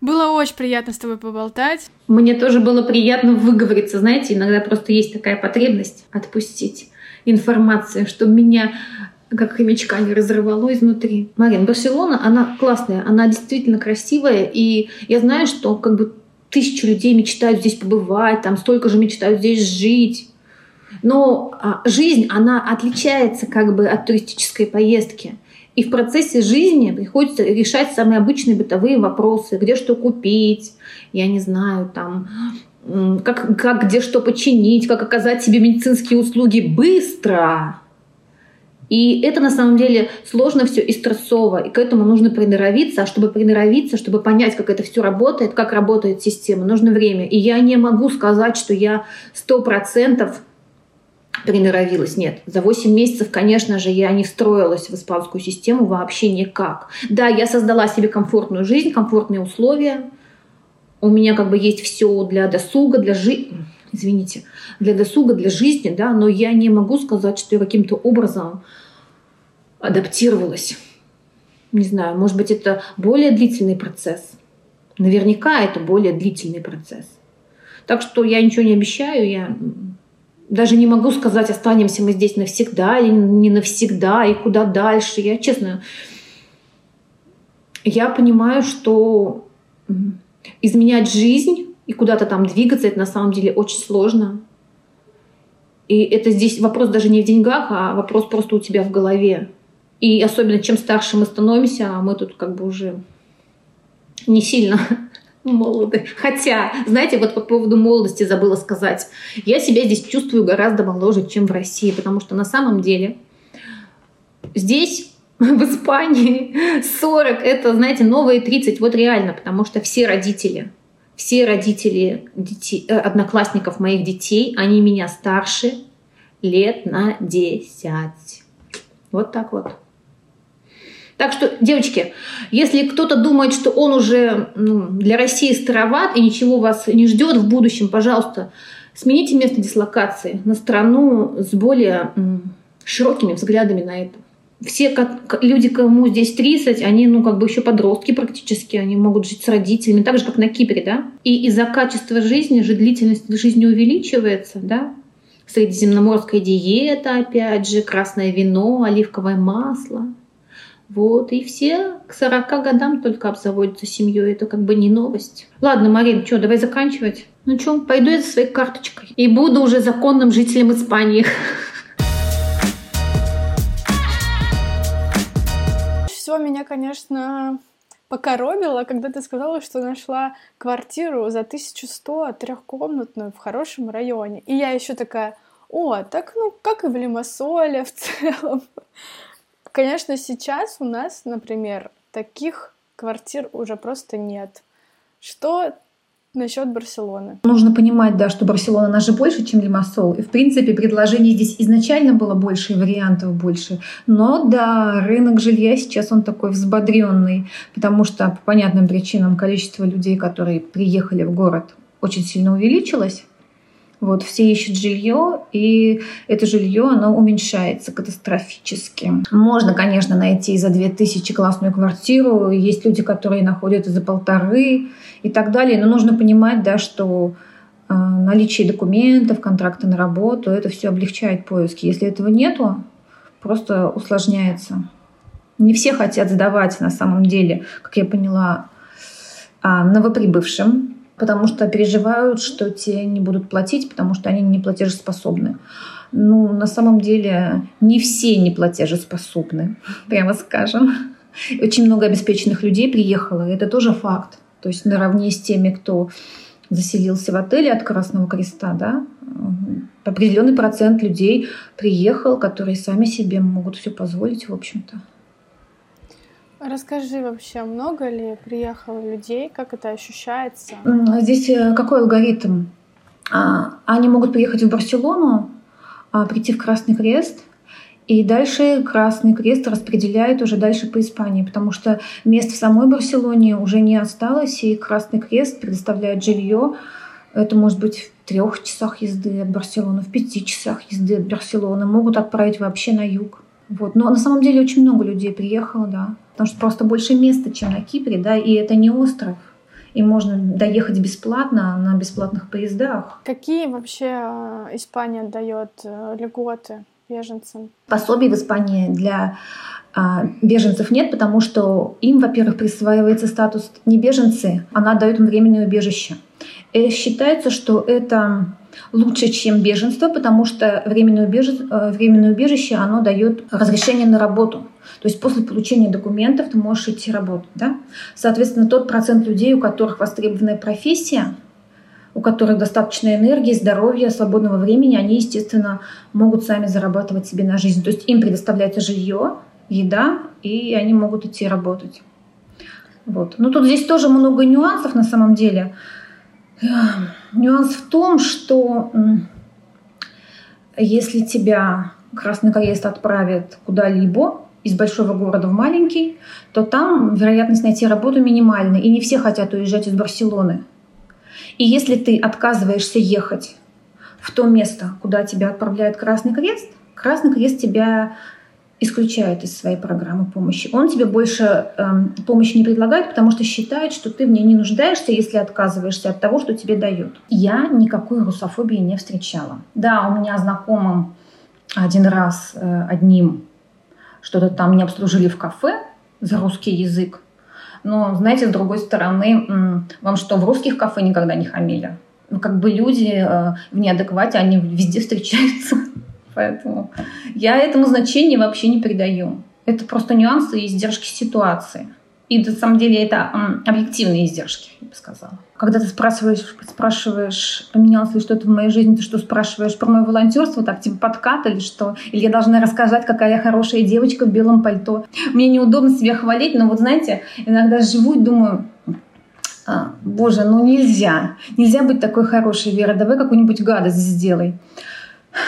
[SPEAKER 2] Было очень приятно с тобой поболтать.
[SPEAKER 1] Мне тоже было приятно выговориться. Знаете, иногда просто есть такая потребность отпустить информацию, чтобы меня как хомячка не разрывало изнутри. Марин, Барселона, она классная, она действительно красивая, и я знаю, что как бы тысячи людей мечтают здесь побывать, там столько же мечтают здесь жить. Но а, жизнь, она отличается как бы от туристической поездки. И в процессе жизни приходится решать самые обычные бытовые вопросы. Где что купить, я не знаю, там, как, как где что починить, как оказать себе медицинские услуги быстро. И это на самом деле сложно все и стрессово, и к этому нужно приноровиться. А чтобы приноровиться, чтобы понять, как это все работает, как работает система, нужно время. И я не могу сказать, что я сто процентов приноровилась. Нет, за 8 месяцев, конечно же, я не встроилась в испанскую систему вообще никак. Да, я создала себе комфортную жизнь, комфортные условия. У меня как бы есть все для досуга, для жизни извините, для досуга, для жизни, да, но я не могу сказать, что я каким-то образом адаптировалась. Не знаю, может быть, это более длительный процесс. Наверняка это более длительный процесс. Так что я ничего не обещаю, я даже не могу сказать, останемся мы здесь навсегда или не навсегда, и куда дальше. Я, честно, я понимаю, что изменять жизнь и куда-то там двигаться, это на самом деле очень сложно. И это здесь вопрос даже не в деньгах, а вопрос просто у тебя в голове. И особенно чем старше мы становимся, а мы тут как бы уже не сильно молоды. Хотя, знаете, вот по поводу молодости забыла сказать. Я себя здесь чувствую гораздо моложе, чем в России, потому что на самом деле здесь в Испании 40 это, знаете, новые 30. Вот реально, потому что все родители, все родители детей, э, одноклассников моих детей, они меня старше лет на 10. Вот так вот. Так что, девочки, если кто-то думает, что он уже ну, для России староват и ничего вас не ждет в будущем, пожалуйста, смените место дислокации на страну с более широкими взглядами на это. Все как, люди, кому здесь 30, они, ну, как бы еще подростки практически, они могут жить с родителями, так же, как на Кипре, да? И из-за качества жизни же длительность жизни увеличивается, да?
[SPEAKER 3] Средиземноморская диета, опять же, красное вино, оливковое масло. Вот, и все к 40 годам только обзаводятся семьей. Это как бы не новость. Ладно, Марин, что, давай заканчивать? Ну что, пойду я за своей карточкой. И буду уже законным жителем Испании.
[SPEAKER 2] Все меня, конечно, покоробило, когда ты сказала, что нашла квартиру за 1100 трехкомнатную в хорошем районе. И я еще такая, о, так ну как и в Лимассоле в целом. Конечно, сейчас у нас, например, таких квартир уже просто нет. Что насчет Барселоны.
[SPEAKER 1] Нужно понимать, да, что Барселона она же больше, чем Лимассол. И, в принципе, предложений здесь изначально было больше, и вариантов больше. Но, да, рынок жилья сейчас он такой взбодренный, потому что по понятным причинам количество людей, которые приехали в город, очень сильно увеличилось. Вот, все ищут жилье, и это жилье, оно уменьшается катастрофически. Можно, конечно, найти за 2000 классную квартиру. Есть люди, которые находят за полторы и так далее. Но нужно понимать, да, что э, наличие документов, контракта на работу, это все облегчает поиски. Если этого нету, просто усложняется. Не все хотят сдавать на самом деле, как я поняла, а, новоприбывшим, потому что переживают, что те не будут платить, потому что они не платежеспособны. Ну, на самом деле, не все не платежеспособны, прямо скажем. Очень много обеспеченных людей приехало, и это тоже факт. То есть наравне с теми, кто заселился в отеле от Красного Креста, да, определенный процент людей приехал, которые сами себе могут все позволить, в общем-то.
[SPEAKER 2] Расскажи вообще, много ли приехало людей, как это ощущается?
[SPEAKER 1] Здесь э, какой алгоритм? А, они могут приехать в Барселону, а, прийти в Красный Крест, и дальше Красный Крест распределяет уже дальше по Испании, потому что мест в самой Барселоне уже не осталось, и Красный Крест предоставляет жилье. Это может быть в трех часах езды от Барселоны, в пяти часах езды от Барселоны. Могут отправить вообще на юг. Вот. Но на самом деле очень много людей приехало, да. Потому что просто больше места, чем на Кипре, да, и это не остров. И можно доехать бесплатно на бесплатных поездах.
[SPEAKER 2] Какие вообще э, Испания дает э, льготы беженцам?
[SPEAKER 1] Пособий в Испании для а, беженцев нет, потому что им, во-первых, присваивается статус не беженцы, она дает им временное убежище. И считается, что это лучше, чем беженство, потому что временное убежище, э, временное убежище оно дает разрешение на работу. То есть после получения документов ты можешь идти работать. Да? Соответственно, тот процент людей, у которых востребованная профессия, у которых достаточно энергии, здоровья, свободного времени, они, естественно, могут сами зарабатывать себе на жизнь. То есть им предоставляется жилье, еда, и они могут идти работать. Вот. Но тут здесь тоже много нюансов на самом деле. Нюанс в том, что если тебя Красный Крест отправит куда-либо из большого города в маленький, то там вероятность найти работу минимальная, и не все хотят уезжать из Барселоны. И если ты отказываешься ехать в то место, куда тебя отправляет Красный Крест, Красный Крест тебя исключает из своей программы помощи. Он тебе больше э, помощи не предлагает, потому что считает, что ты в ней не нуждаешься, если отказываешься от того, что тебе дают. Я никакой русофобии не встречала. Да, у меня знакомым один раз э, одним что-то там не обслужили в кафе за русский язык. Но, знаете, с другой стороны, вам что, в русских кафе никогда не хамили? Ну, как бы люди э, в неадеквате, они везде встречаются. Поэтому я этому значения вообще не придаю. Это просто нюансы и издержки ситуации. И на самом деле это объективные издержки, я бы сказала. Когда ты спрашиваешь, спрашиваешь, поменялось ли что-то в моей жизни, ты что спрашиваешь про мое волонтерство, так типа подкат или что? Или я должна рассказать, какая я хорошая девочка в белом пальто? Мне неудобно себя хвалить, но вот знаете, иногда живу и думаю, а, боже, ну нельзя, нельзя быть такой хорошей, Вера, давай какую-нибудь гадость сделай.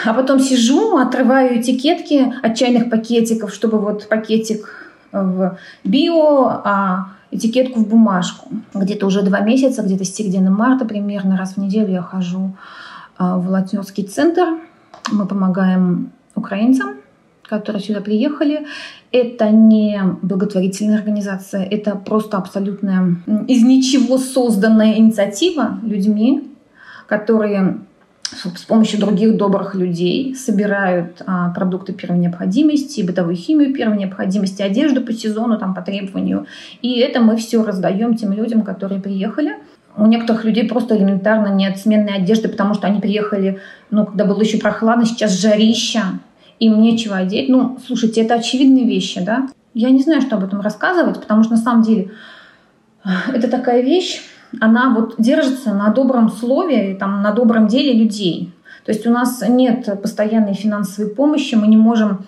[SPEAKER 1] А потом сижу, отрываю этикетки от чайных пакетиков, чтобы вот пакетик в био, а этикетку в бумажку. Где-то уже два месяца, где-то с середины марта примерно, раз в неделю я хожу а, в волонтерский центр. Мы помогаем украинцам, которые сюда приехали. Это не благотворительная организация, это просто абсолютная из ничего созданная инициатива людьми, которые с помощью других добрых людей собирают а, продукты первой необходимости, бытовую химию первой необходимости, одежду по сезону, там, по требованию. И это мы все раздаем тем людям, которые приехали. У некоторых людей просто элементарно нет сменной одежды, потому что они приехали, ну, когда было еще прохладно, сейчас жарища, им нечего одеть. Ну, слушайте, это очевидные вещи, да? Я не знаю, что об этом рассказывать, потому что на самом деле это такая вещь, она вот держится на добром слове, там, на добром деле людей. То есть у нас нет постоянной финансовой помощи, мы не можем...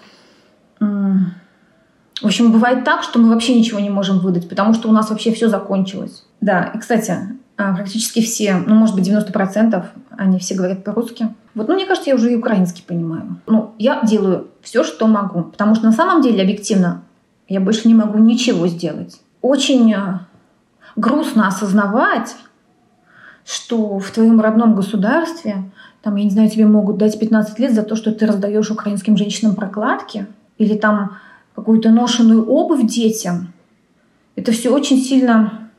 [SPEAKER 1] В общем, бывает так, что мы вообще ничего не можем выдать, потому что у нас вообще все закончилось. Да, и, кстати, а, практически все, ну, может быть, 90%, они все говорят по-русски. Вот, ну, мне кажется, я уже и украинский понимаю. Ну, я делаю все, что могу, потому что на самом деле, объективно, я больше не могу ничего сделать. Очень а, грустно осознавать, что в твоем родном государстве, там, я не знаю, тебе могут дать 15 лет за то, что ты раздаешь украинским женщинам прокладки, или там какую-то ношеную обувь детям. Это все очень сильно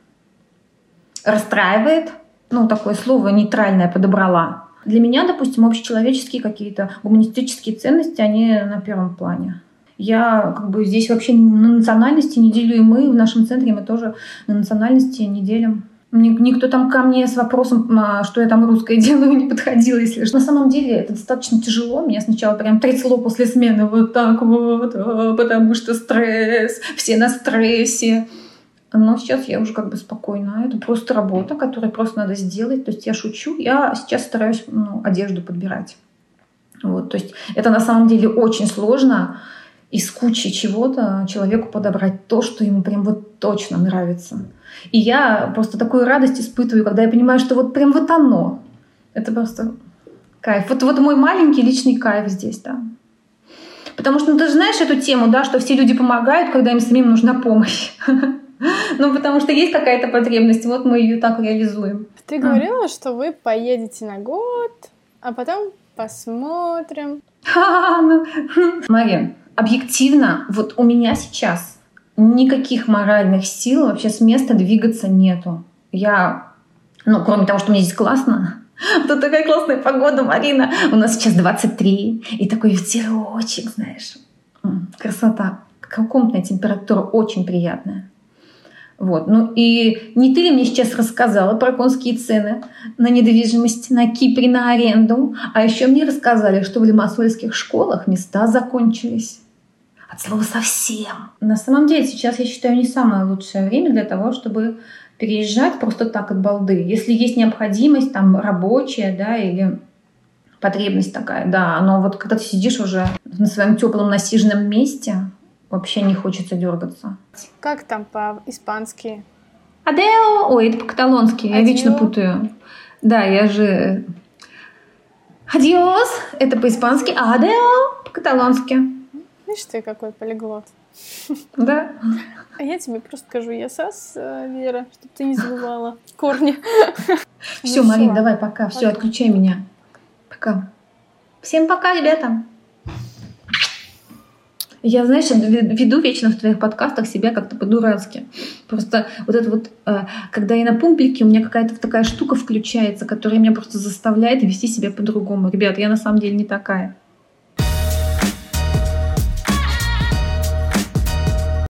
[SPEAKER 1] расстраивает. Ну, такое слово нейтральное подобрала. Для меня, допустим, общечеловеческие какие-то гуманистические ценности, они на первом плане. Я как бы здесь вообще на национальности не делю, и мы в нашем центре мы тоже на национальности не делим. Никто там ко мне с вопросом, а, что я там русское делаю, не подходил, если что. На самом деле это достаточно тяжело. Меня сначала прям трясло после смены вот так вот, а, потому что стресс, все на стрессе. Но сейчас я уже как бы спокойна. Это просто работа, которую просто надо сделать. То есть я шучу. Я сейчас стараюсь ну, одежду подбирать. Вот, то есть это на самом деле очень сложно из кучи чего-то человеку подобрать то, что ему прям вот точно нравится. И я просто такую радость испытываю, когда я понимаю, что вот прям вот оно. Это просто кайф. Вот, вот мой маленький личный кайф здесь, да. Потому что ну, ты же знаешь эту тему, да, что все люди помогают, когда им самим нужна помощь. Ну, потому что есть какая-то потребность, вот мы ее так реализуем.
[SPEAKER 2] Ты говорила, что вы поедете на год, а потом посмотрим.
[SPEAKER 1] Ну, Мария, объективно, вот у меня сейчас никаких моральных сил вообще с места двигаться нету. Я, ну, кроме того, что мне здесь классно, Тут такая классная погода, Марина. У нас сейчас 23, и такой ветерочек, знаешь. Красота. Комнатная температура очень приятная. Вот. Ну и не ты ли мне сейчас рассказала про конские цены на недвижимость на Кипре на аренду? А еще мне рассказали, что в лимассольских школах места закончились. От слова совсем. На самом деле сейчас, я считаю, не самое лучшее время для того, чтобы переезжать просто так от балды. Если есть необходимость там рабочая, да, или потребность такая, да, но вот когда ты сидишь уже на своем теплом насиженном месте, вообще не хочется дергаться.
[SPEAKER 2] Как там по-испански?
[SPEAKER 1] Адео! Ой, это по-каталонски, я вечно путаю. Да, я же... Адиос! Это по-испански, адео по-каталонски.
[SPEAKER 2] Видишь ты какой полиглот.
[SPEAKER 1] Да.
[SPEAKER 2] А я тебе просто скажу я сас, э, Вера, чтобы ты не забывала корни.
[SPEAKER 1] Все, ну, Марин, давай, пока. Все, отключай меня. Пока. Всем пока, ребята. Я, знаешь, веду вечно в твоих подкастах себя как-то по-дурацки. Просто вот это вот, э, когда я на публике, у меня какая-то такая штука включается, которая меня просто заставляет вести себя по-другому. Ребят, я на самом деле не такая.